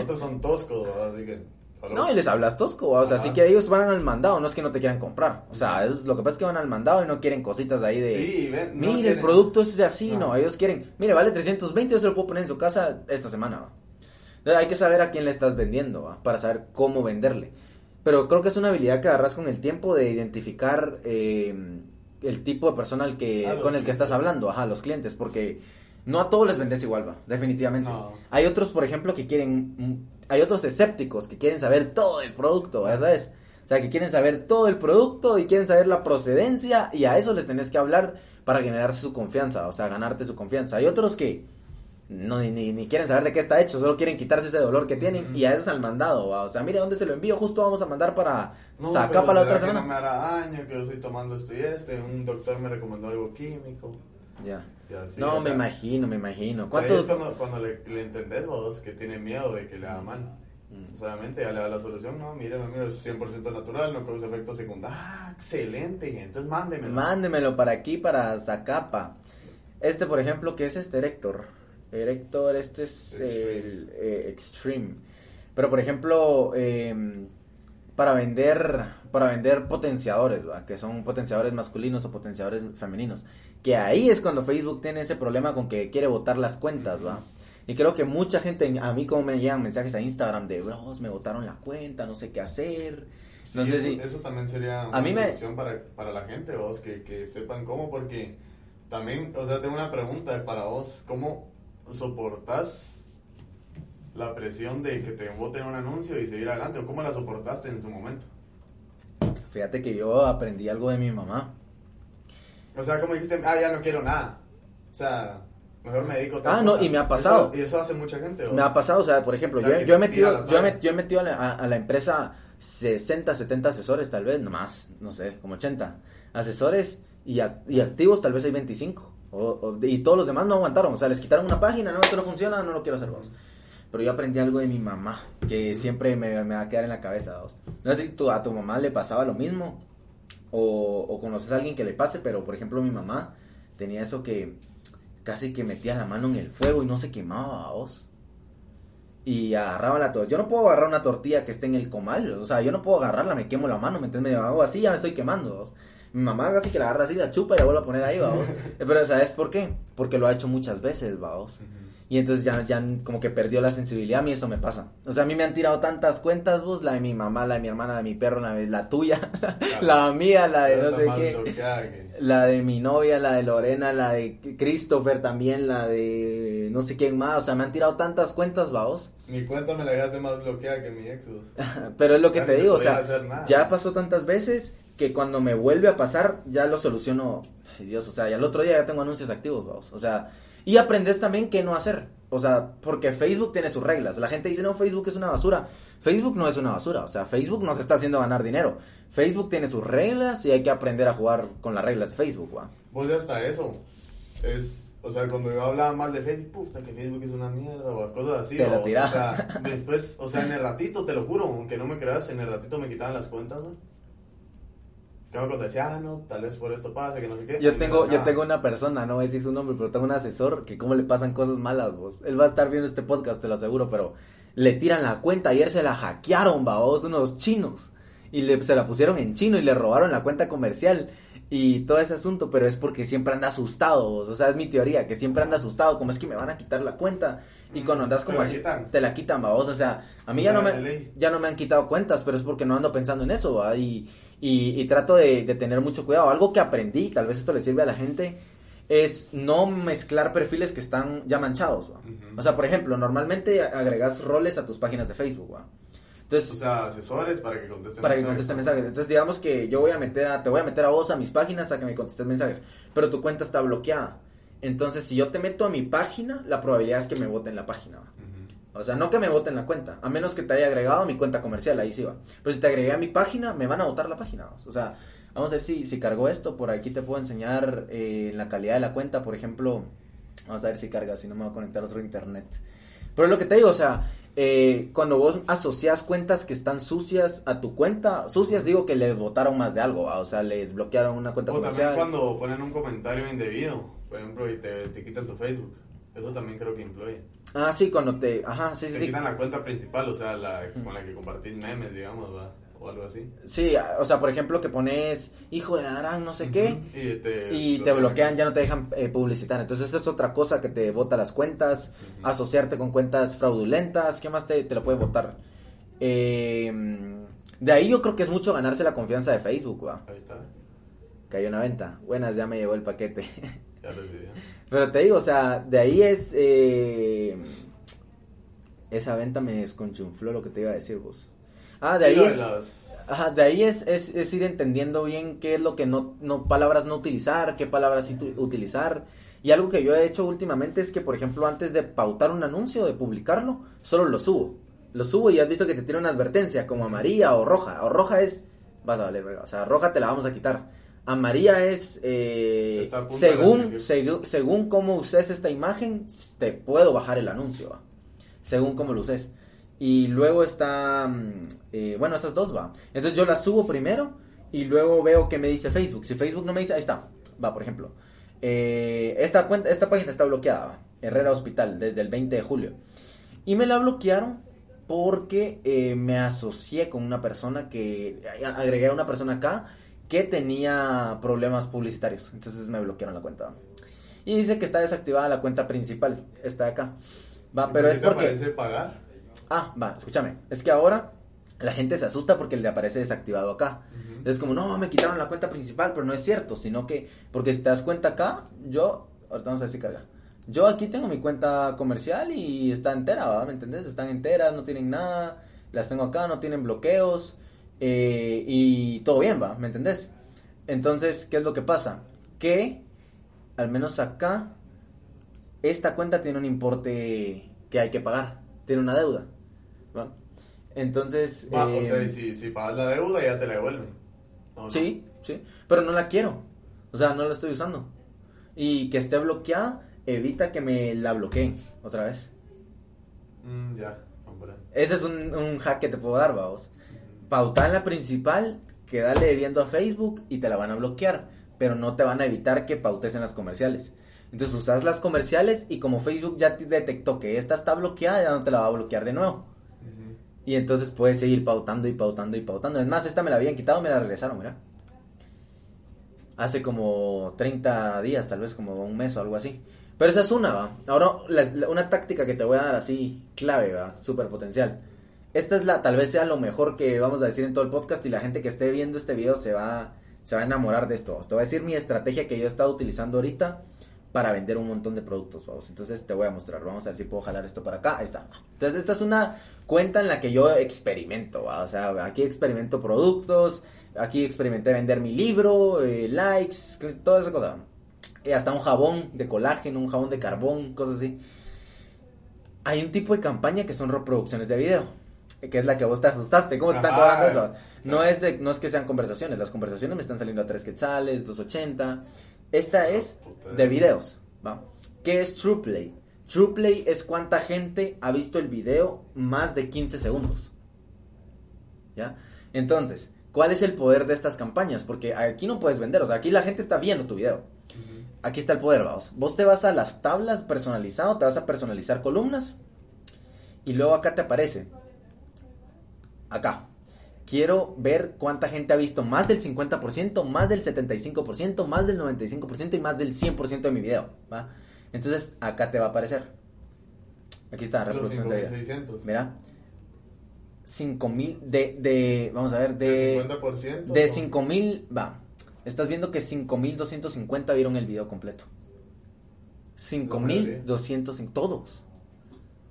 otros son toscos, ¿verdad? así que. No, y les hablas tosco, o sea, Ajá. así que ellos van al mandado, no es que no te quieran comprar. O sea, es, lo que pasa es que van al mandado y no quieren cositas ahí de... Sí, ven, no Mire, el producto es así, No. no. Ellos quieren, mire, vale 320, yo se lo puedo poner en su casa esta semana, va. Entonces, hay que saber a quién le estás vendiendo, va, para saber cómo venderle. Pero creo que es una habilidad que agarras con el tiempo de identificar eh, el tipo de persona al que, A los con el que estás hablando, ajá, los clientes, porque no a todos les vendes igual, va, definitivamente. No. Hay otros, por ejemplo, que quieren, hay otros escépticos que quieren saber todo el producto, ¿ya sabes? O sea, que quieren saber todo el producto y quieren saber la procedencia y a eso les tenés que hablar para generarse su confianza, o sea, ganarte su confianza. Hay otros que no ni, ni, ni quieren saber de qué está hecho, solo quieren quitarse ese dolor que tienen y a eso es al mandado, ¿va? o sea, mire dónde se lo envío, justo vamos a mandar para No, sacar para la ¿será otra que semana. no me hará daño, que yo estoy tomando esto y este. Un doctor me recomendó algo químico. Ya. no, me sea, imagino, me imagino. Ahí ¿Cuántos? es cuando, cuando le, le entendés vos que tiene miedo de que le haga mal. Mm. Entonces, obviamente ya le da la solución. No, mire, mi amigo, es 100% natural, no causa efectos secundarios. Ah, excelente. Entonces mándemelo. Mándemelo para aquí, para Zacapa. Este, por ejemplo, que es este Héctor. Erector, este es Extreme. el eh, Extreme. Pero por ejemplo, eh, para vender para vender potenciadores, ¿va? que son potenciadores masculinos o potenciadores femeninos, que ahí es cuando Facebook tiene ese problema con que quiere botar las cuentas, ¿va? Y creo que mucha gente, a mí como me llegan mensajes a Instagram de, bros, me botaron la cuenta, no sé qué hacer. Sí, No sé eso, si- eso también sería A una mí me- solución para, para la gente, vos, que, que sepan cómo, porque también, o sea, tengo una pregunta para vos, ¿cómo soportás la presión de que te voten un anuncio y seguir adelante? ¿O cómo la soportaste en su momento? Fíjate que yo aprendí algo de mi mamá. O sea, como dijiste, ah, ya no quiero nada. O sea, mejor me dedico a otra Ah, no, y me ha pasado. Eso- y eso hace mucha gente. Me ha pasado, o sea, por ejemplo, O sea, yo, yo he metido, yo he, toalla. met- yo he metido a la, a- la empresa 60, 70 asesores, tal vez, no más, no sé, como 80 asesores y, ac- y activos, tal vez hay 25. O, o- y todos los demás no aguantaron, o sea, les quitaron una página, no, esto no funciona, no lo quiero hacer vos. Pero yo aprendí algo de mi mamá, que siempre me, me va a quedar en la cabeza. vos. No sé si tú- a tu mamá le pasaba lo mismo, o, o conoces a alguien que le pase, pero por ejemplo mi mamá tenía eso que casi que metía la mano en el fuego y no se quemaba, vos. Y agarraba la tortilla. Yo no puedo agarrar una tortilla que esté en el comal, o sea, yo no puedo agarrarla, me quemo la mano, ¿me entiendes? Hago así, ya me estoy quemando, vos. Mi mamá casi que la agarra así, la chupa y la vuelve a poner ahí, vamos. <laughs> Pero ¿sabes por qué? Porque lo ha hecho muchas veces, vamos. Y entonces ya, ya como que perdió la sensibilidad. A mí eso me pasa. O sea, a mí me han tirado tantas cuentas, vos. La de mi mamá, la de mi hermana, la de mi perro, la, de, la tuya, <laughs> la mía, la de Pero no sé qué. bloqueada La de mi novia, la de Lorena, la de Christopher también, la de no sé quién más. O sea, me han tirado tantas cuentas, vaos. Mi cuenta me la dejaste más bloqueada que mi ex. vos. <laughs> Pero es lo que Ya te digo, o sea, ya pasó tantas veces que cuando me vuelve a pasar, ya lo soluciono. Ay, Dios, o sea, ya el otro día ya tengo anuncios activos, vamos. O sea, y aprendes también qué no hacer. O sea, porque Facebook tiene sus reglas. La gente dice, no, Facebook es una basura. Facebook no es una basura. O sea, Facebook nos está haciendo ganar dinero. Facebook tiene sus reglas y hay que aprender a jugar con las reglas de Facebook, ¿va? Vos ya hasta eso. Es, o sea, cuando yo hablaba mal de Facebook, puta, que Facebook es una mierda o cosas así. Te la o, o sea, después, o sea, en el ratito, te lo juro, aunque no me creas, en el ratito me quitaban las cuentas, ¿no? Que me cuando decía, ah, no, tal vez por esto pasa, que no sé qué. Yo tengo, yo tengo una persona, no voy a decir su nombre, pero tengo un asesor que cómo le pasan cosas malas, vos. Él va a estar viendo este podcast, te lo aseguro, pero le tiran la cuenta. Ayer se la hackearon, vos, unos chinos. Y le, se la pusieron en chino y le robaron la cuenta comercial. Y todo ese asunto, pero es porque siempre anda asustado, vos. O sea, es mi teoría, que siempre anda asustado, como es que me van a quitar la cuenta. Y Mm, cuando andas como así, te la quitan, vos. O sea, a mí ya no, me, ya no me han quitado cuentas, pero es porque no ando pensando en eso, ¿va? Y, y, y trato de, de tener mucho cuidado. Algo que aprendí, tal vez esto le sirve a la gente, es no mezclar perfiles que están ya manchados, ¿va? Ujú. O sea, por ejemplo, normalmente agregas roles a tus páginas de Facebook, ¿va? Entonces, O sea, asesores para que contesten para que mensajes, contesten mensajes. Entonces, digamos que yo voy a meter a, te voy a meter a vos a mis páginas a que me contestes mensajes, pero tu cuenta está bloqueada. Entonces, si yo te meto a mi página, la probabilidad es que me voten la página, ¿va? O sea, no que me voten la cuenta, a menos que te haya agregado mi cuenta comercial, ahí sí va. Pero si te agregué a mi página, me van a votar la página. O sea, vamos a ver si, si cargó esto. Por aquí te puedo enseñar eh, la calidad de la cuenta, por ejemplo. Vamos a ver si carga, si no me voy a conectar a otro internet. Pero es lo que te digo, o sea, eh, cuando vos asocias cuentas que están sucias a tu cuenta, sucias digo que les votaron más de algo, ¿va? o sea, les bloquearon una cuenta O también comercial. cuando ponen un comentario indebido, por ejemplo, y te, te quitan tu Facebook. Eso también creo que influye. Ah, sí, cuando te... Ajá, sí, sí, Te sí. quitan la cuenta principal, o sea, la con la que compartís memes, digamos, ¿va? o algo así. Sí, o sea, por ejemplo, que pones hijo de la gran no sé qué. Y te, y te bloquean, ya no te dejan eh, publicitar. Entonces, es otra cosa que te bota las cuentas, asociarte con cuentas fraudulentas, ¿qué más te, te lo puede votar? Eh, de ahí yo creo que es mucho ganarse la confianza de Facebook, va. Ahí está, Cayó una venta. Buenas, ya me llegó el paquete. <laughs> ya recibí. Pero te digo, o sea, de ahí es... eh, esa venta me desconchunfló lo que te iba a decir vos. Ah, de Sí, ahí de es... las- Ajá, de ahí es, es, es ir entendiendo bien qué es lo que no, no, palabras no utilizar, qué palabras sí utilizar. Y algo que yo he hecho últimamente es que, por ejemplo, antes de pautar un anuncio, de publicarlo, solo lo subo. Lo subo y has visto que te tiene una advertencia, como amarilla o roja. O roja es, vas a valer. O sea, roja te la vamos a quitar. Amarilla es, eh, según, según cómo uses esta imagen, te puedo bajar el anuncio, va. Según cómo lo uses. Y luego está, mm, eh, bueno, esas dos va. Entonces yo las subo primero y luego veo qué me dice Facebook. Si Facebook no me dice, ahí está, va, por ejemplo. eh, esta cuenta, esta página está bloqueada, va. Herrera Hospital, desde el 20 de julio. Y me la bloquearon porque eh, me asocié con una persona que, agregué a una persona acá que tenía problemas publicitarios. Entonces me bloquearon la cuenta. Y dice que está desactivada la cuenta principal, está acá. Va, pero ¿Por es te porque... aparece pagar? Ah, va, escúchame. Es que ahora la gente se asusta porque le aparece desactivado acá. Es como, no, me quitaron la cuenta principal, pero no es cierto, sino que, porque si te das cuenta acá, yo, ahorita vamos a ver si carga. Yo aquí tengo mi cuenta comercial y está entera, ¿va? ¿Me entendés? Están enteras, no tienen nada, las tengo acá, no tienen bloqueos eh, y todo bien, ¿va? ¿Me entendés? Entonces, ¿qué es lo que pasa? Que, al menos acá, esta cuenta tiene un importe que hay que pagar, tiene una deuda, ¿va? Entonces... Va, o sea, si, si pagas la deuda ya te la devuelven. Sí, sí, pero no la quiero. O sea, no la estoy usando. Y que esté bloqueada evita que me la bloqueen otra vez. Mm, ya, hombre. Ese es un, un hack que te puedo dar, vamos. Pauta en la principal, que dale debiendo a Facebook y te la van a bloquear, pero no te van a evitar que pautes en las comerciales. Entonces usas las comerciales y como Facebook ya te detectó que esta está bloqueada, ya no te la va a bloquear de nuevo. Y entonces puedes seguir pautando y pautando y pautando. Es más, esta me la habían quitado, me la regresaron, mira. Hace como 30 días, tal vez como un mes o algo así. Pero esa es una, va. Ahora, la- la- una táctica que te voy a dar así, clave, va. Súper potencial. Esta es la, tal vez sea lo mejor que vamos a decir en todo el podcast y la gente que esté viendo este video se va, se va a enamorar de esto. Te voy a decir mi estrategia que yo he estado utilizando ahorita para vender un montón de productos, vamos. Entonces te voy a mostrar, vamos a ver si puedo jalar esto para acá, ahí está. Entonces esta es una cuenta en la que yo experimento, o sea, aquí experimento productos, aquí experimenté vender mi libro, eh, likes, toda esa cosa. Y hasta un jabón de colágeno, un jabón de carbón, cosas así. Hay un tipo de campaña que son reproducciones de video, que es la que vos te asustaste, ¿cómo te están cobrando eso? No es, de, no es que sean conversaciones, las conversaciones me están saliendo a 3 quetzales, 280. Esta es puta, de videos, ¿va? ¿Qué es TruePlay? TruePlay es cuánta gente ha visto el video más de 15 segundos. ¿Ya? Entonces, ¿cuál es el poder de estas campañas? Porque aquí no puedes vender, o sea, aquí la gente está viendo tu video. Aquí está el poder, vamos. Vos te vas a las tablas personalizado, te vas a personalizar columnas y luego acá te aparece. Acá. Quiero ver cuánta gente ha visto más del 50%, más del 75%, más del 95% y más del 100% de mi video, ¿va? Entonces, acá te va a aparecer. Aquí está, Los reproducción de video. 5600. Mira. 5000 de de vamos a ver de de 50%. de ¿o? 5000, va. Estás viendo que 5250 vieron el video completo. 5205 todos.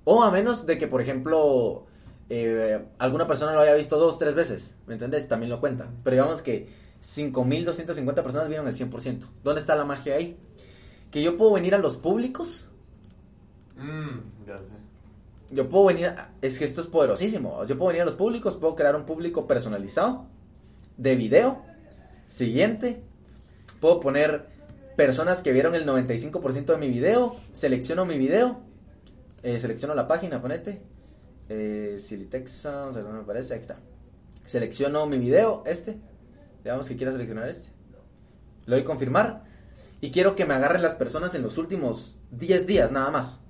O a menos de que, por ejemplo, eh, alguna persona lo haya visto dos, tres veces. ¿Me entendés? También lo cuenta. Pero digamos que 5250 personas vieron el 100%. ¿Dónde está la magia ahí? Que yo puedo venir a los públicos Mm, ya sé. yo puedo venir, a- es que esto es poderosísimo. Yo puedo venir a los públicos, puedo crear un público personalizado de video. Siguiente, puedo poner personas que vieron el 95% de mi video, selecciono mi video, eh, selecciono la página, ponete, eh, a ver dónde me aparece, ahí está. Selecciono mi video, este, digamos que quiera seleccionar este. Le doy confirmar y quiero que me agarren las personas en los últimos 10 días nada más.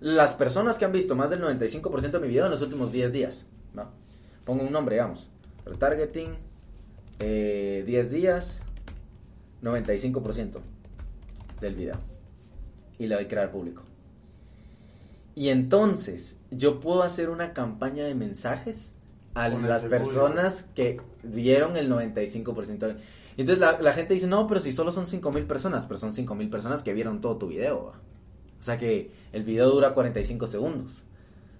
Las personas que han visto más del 95% de mi video en los últimos 10 días. Pongo un nombre, digamos. Retargeting, eh, 10 días, 95% del video. Y le doy crear público. Y entonces yo puedo hacer una campaña de mensajes a Con las personas que vieron el 95% de... Entonces la, la gente dice, no, pero si solo son 5.000 personas, pero son 5.000 personas que vieron todo tu video. ¿va? O sea que el video dura 45 segundos.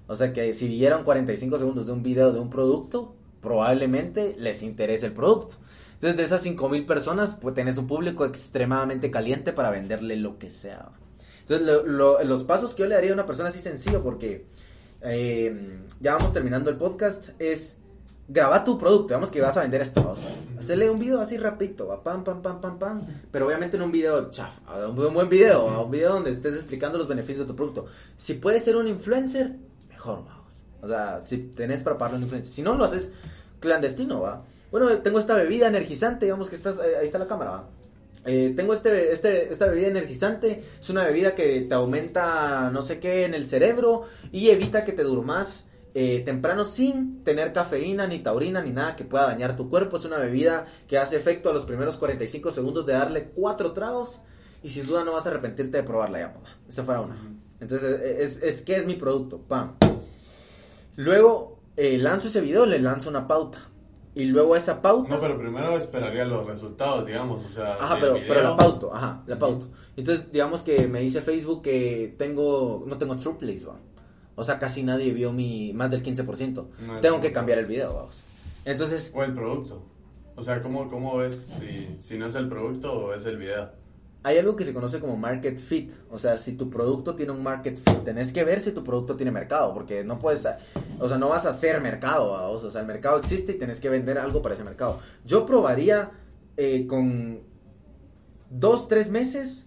O sea que si vieron 45 segundos de un video de un producto, probablemente les interese el producto. Entonces de esas 5.000 personas, pues tenés un público extremadamente caliente para venderle lo que sea. ¿va? Entonces lo- lo- los pasos que yo le daría a una persona así sencillo, porque eh, ya vamos terminando el podcast, es graba tu producto, digamos que vas a vender esto, vamos. Hacerle un video así rapidito, va, pam, pam, pam, pam, pam, pero obviamente en un video chaf, un buen- video, a un video donde estés explicando los beneficios de tu producto. Si puedes ser un influencer, mejor, vamos. O sea, si tenés para pagarle un influencer. Si no, lo haces clandestino, va. Bueno, tengo esta bebida energizante, digamos que estás, eh, ahí está la cámara, va. Eh, tengo este, este, esta bebida energizante, es una bebida que te aumenta no sé qué en el cerebro y evita que te durmas eh, temprano sin tener cafeína, ni taurina, ni nada que pueda dañar tu cuerpo. Es una bebida que hace efecto a los primeros 45 segundos de darle cuatro tragos y sin duda no vas a arrepentirte de probarla ya, papá. Esa fuera una. Entonces, es, es, ¿qué es mi producto? Pam. Luego eh, lanzo ese video, le lanzo una pauta. Y luego esa pauta... No, pero primero esperaría los resultados, digamos, o sea... Ajá, pero, pero la pauto, ajá, la pauto. Entonces, digamos que me dice Facebook que tengo, no tengo true plays, va. O sea, casi nadie vio mi, más del 15%. No, tengo no. que cambiar el video, vamos. Entonces, O el producto. O sea, ¿cómo, cómo ves si, si no es el producto o es el video? Hay algo que se conoce como market fit. O sea, si tu producto tiene un market fit, tenés que ver si tu producto tiene mercado, porque no puedes, o sea, no vas a hacer mercado. O sea, el mercado existe y tenés que vender algo para ese mercado. Yo probaría eh, con dos, tres meses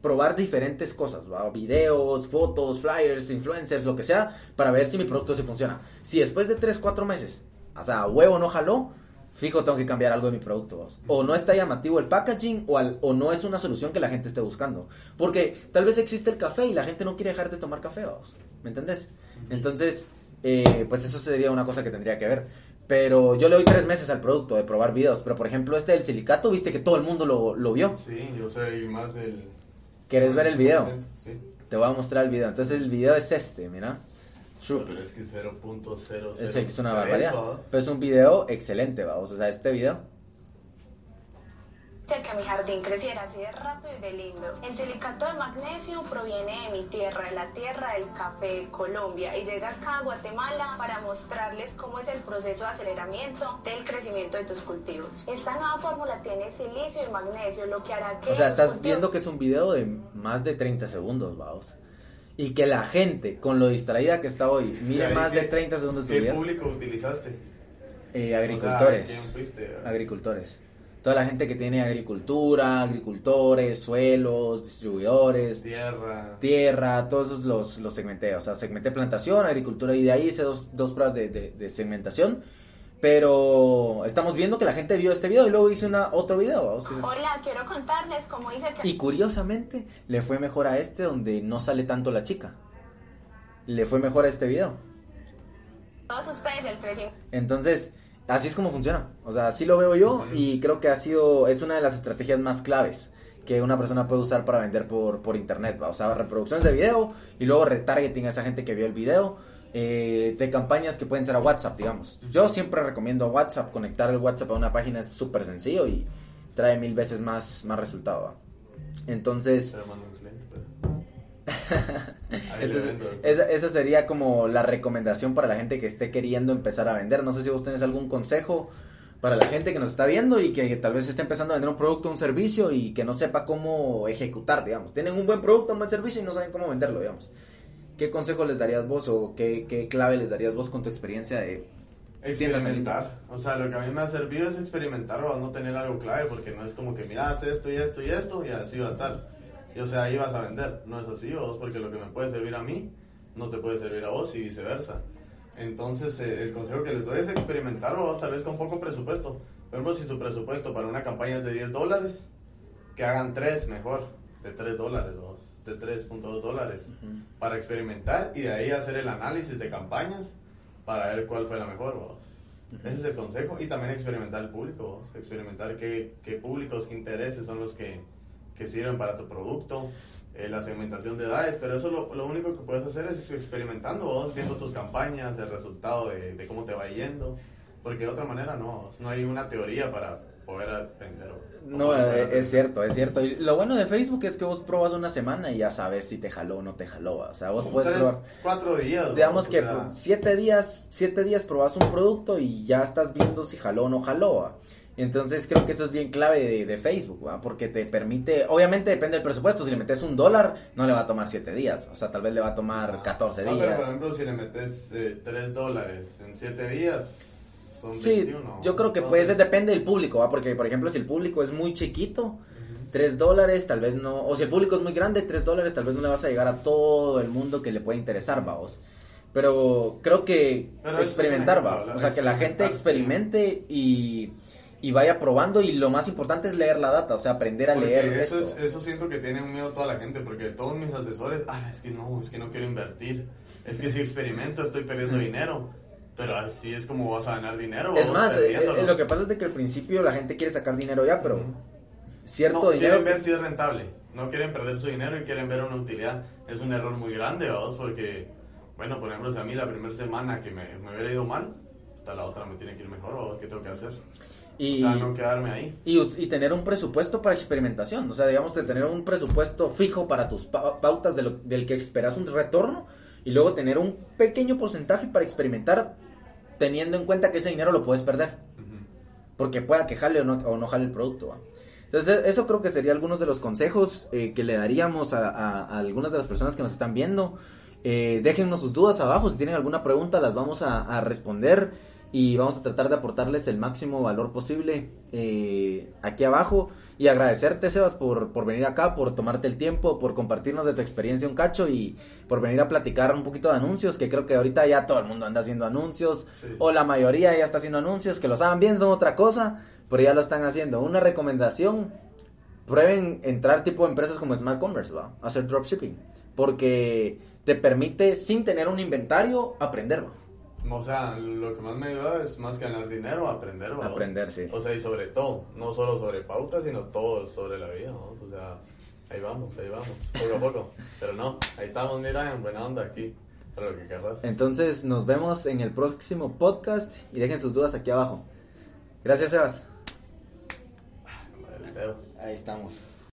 probar diferentes cosas, videos, fotos, flyers, influencers, lo que sea, para ver si mi producto se funciona. Si después de tres, cuatro meses, o sea, huevo no jaló, fijo tengo que cambiar algo de mi producto. ¿vos? O no está llamativo el packaging o, al- o no es una solución que la gente esté buscando. Porque tal vez existe el café y la gente no quiere dejar de tomar café, ¿vos? ¿me entendés? Entonces, eh, pues eso sería una cosa que tendría que ver. Pero yo le doy tres meses al producto de probar videos. Pero por ejemplo, este del silicato, viste que todo el mundo lo, lo vio. Sí, yo soy más del... ¿Quieres ver el video? Sí. Te voy a mostrar el video. Entonces el video es este, mira. True. Pero es que 0.00. Es, es una barbaridad. Pero es un video excelente, vamos. O sea, este video. Que mi jardín creciera así de rápido y de lindo. El silicato de magnesio proviene de mi tierra, de la tierra del café de Colombia, y llega acá a Guatemala para mostrarles cómo es el proceso de aceleramiento del crecimiento de tus cultivos. Esta nueva fórmula tiene silicio y magnesio, lo que hará que... O sea, estás viendo que es un video de más de 30 segundos, vamos. Y que la gente, con lo distraída que está hoy, mire ¿Y ahí más de 30 segundos de ¿Qué video. público utilizaste? Eh, O agricultores. sea, ¿quién fuiste? agricultores. Toda la gente que tiene agricultura, agricultores, suelos, distribuidores, Tierra. tierra, todos esos los, los segmenté. O sea, segmenté plantación, agricultura y de ahí hice dos, dos pruebas de, de- de segmentación. Pero estamos viendo que la gente vio este video y luego hice una, otro video. vamos, Hola, quiero contarles cómo dice que... Y curiosamente le fue mejor a este donde no sale tanto la chica. Le fue mejor a este video. todos ustedes el crecimiento Entonces, así es como funciona. O sea, así lo veo yo y creo que ha sido, es una de las estrategias más claves que una persona puede usar para vender por, por internet. ¿va? O sea, reproducciones de video y luego retargeting a esa gente que vio el video. Eh, de campañas que pueden ser a WhatsApp, digamos. Yo siempre recomiendo WhatsApp, conectar el WhatsApp a una página es súper sencillo y trae mil veces más, más resultado. ¿va? Entonces, <laughs> esa sería como la recomendación para la gente que esté queriendo empezar a vender. No sé si vos tenés algún consejo para la gente que nos está viendo y que tal vez esté empezando a vender un producto o un servicio y que no sepa cómo ejecutar, digamos. Tienen un buen producto, un buen servicio y no saben cómo venderlo, digamos. ¿Qué consejo les darías vos o qué, qué clave les darías vos con tu experiencia de? Experimentar. O sea, lo que a mí me ha servido es experimentar o no tener algo clave, porque no es como que, mira, haz esto y esto y esto y así va a estar. Y o sea, ahí vas a vender. No es así, vos, porque lo que me puede servir a mí no te puede servir a vos y viceversa. Entonces, eh, el consejo que les doy es experimentar vos, tal vez con poco presupuesto. Por ejemplo, si su presupuesto para una campaña es de 10 dólares, que hagan 3 mejor, de 3 dólares, de 3.2 dólares, para experimentar y de ahí hacer el análisis de campañas para ver cuál fue la mejor, vos. Ese es el consejo. Y también experimentar el público, vos. experimentar qué, qué públicos, qué intereses son los que, que sirven para tu producto, eh, la segmentación de edades. Pero eso lo, lo único que puedes hacer es experimentando, vos, viendo tus campañas, el resultado de, de cómo te va yendo. Porque de otra manera no, no hay una teoría para o- o No, eh, es cierto, es cierto. Y lo bueno de Facebook es que vos probas una semana y ya sabes si te jaló o no te jaló. O sea, vos puedes tres, probar. cuatro días. Digamos que sea, siete días, siete días probas un producto y ya estás viendo si jaló o no jaló. ¿va? Entonces creo que eso es bien clave de, de Facebook, ¿va? porque te permite, obviamente depende del presupuesto, si le metes un dólar no le va a tomar siete días, o sea, tal vez le va a tomar 14 No, pero por días. ejemplo, si le metes eh, 3 dólares en 7 días, son Sí, 21. yo creo que Entonces, depende del público, ¿va? porque por ejemplo si el público es muy chiquito, 3 dólares tal vez no, o si el público es muy grande, 3 dólares tal vez no le vas a llegar a todo el mundo que le puede interesar, vamos. Pero creo que Pero experimentar, va. O sea, que la gente experimente y, y vaya probando y lo más importante es leer la data, o sea, aprender a Porque leer eso, esto. es, eso siento que tiene un miedo toda la gente, porque todos mis asesores, ah, es que no, es que no quiero invertir, es que si experimento estoy perdiendo dinero, pero así es como vas a ganar dinero. Es más, eh, eh, lo que pasa es de que al principio la gente quiere sacar dinero ya, pero cierto no, dinero... quieren ver si es rentable, no quieren perder su dinero y quieren ver una utilidad. Es un error muy grande, vamos, porque, bueno, por ejemplo, si a mí la primera semana que me, me hubiera ido mal, hasta la otra me tiene que ir mejor, ¿vamos? ¿qué tengo que hacer? y, O sea, no quedarme ahí. y, y tener un presupuesto para experimentación, o sea, digamos, de tener un presupuesto fijo para tus pa- pautas de lo- del que esperas un retorno y luego tener un pequeño porcentaje para experimentar teniendo en cuenta que ese dinero lo puedes perder. Porque pueda que jale o no, o no jale el producto. ¿va? Entonces, e- eso creo que sería algunos de los consejos eh, que le daríamos a, a- a algunas de las personas que nos están viendo. Eh, déjennos sus dudas abajo, si tienen alguna pregunta las vamos a, a responder y vamos a tratar de aportarles el máximo valor posible eh, aquí abajo. Y agradecerte, Sebas, por, por venir acá, por tomarte el tiempo, por compartirnos de tu experiencia un cacho y por venir a platicar un poquito de anuncios, que creo que ahorita ya todo el mundo anda haciendo anuncios, Sí. o la mayoría ya está haciendo anuncios, que los hagan bien son otra cosa, pero ya lo están haciendo. Una recomendación, prueben entrar tipo empresas como Smart Commerce, ¿va? Hacer dropshipping, porque te permite, sin tener un inventario, aprenderlo. O sea, lo que más me ayuda es más que ganar dinero, aprender, ¿vamos? Aprender, sí. O sea, y sobre todo, no solo sobre pautas, sino todo sobre la vida, ¿no? O sea, ahí vamos, ahí vamos, poco a poco. <laughs> Pero no, ahí estamos, mira, en buena onda aquí, para lo que querrás. Entonces, nos vemos en el próximo podcast y dejen sus dudas aquí abajo. Gracias, Sebas. Madre pedo. Ahí estamos.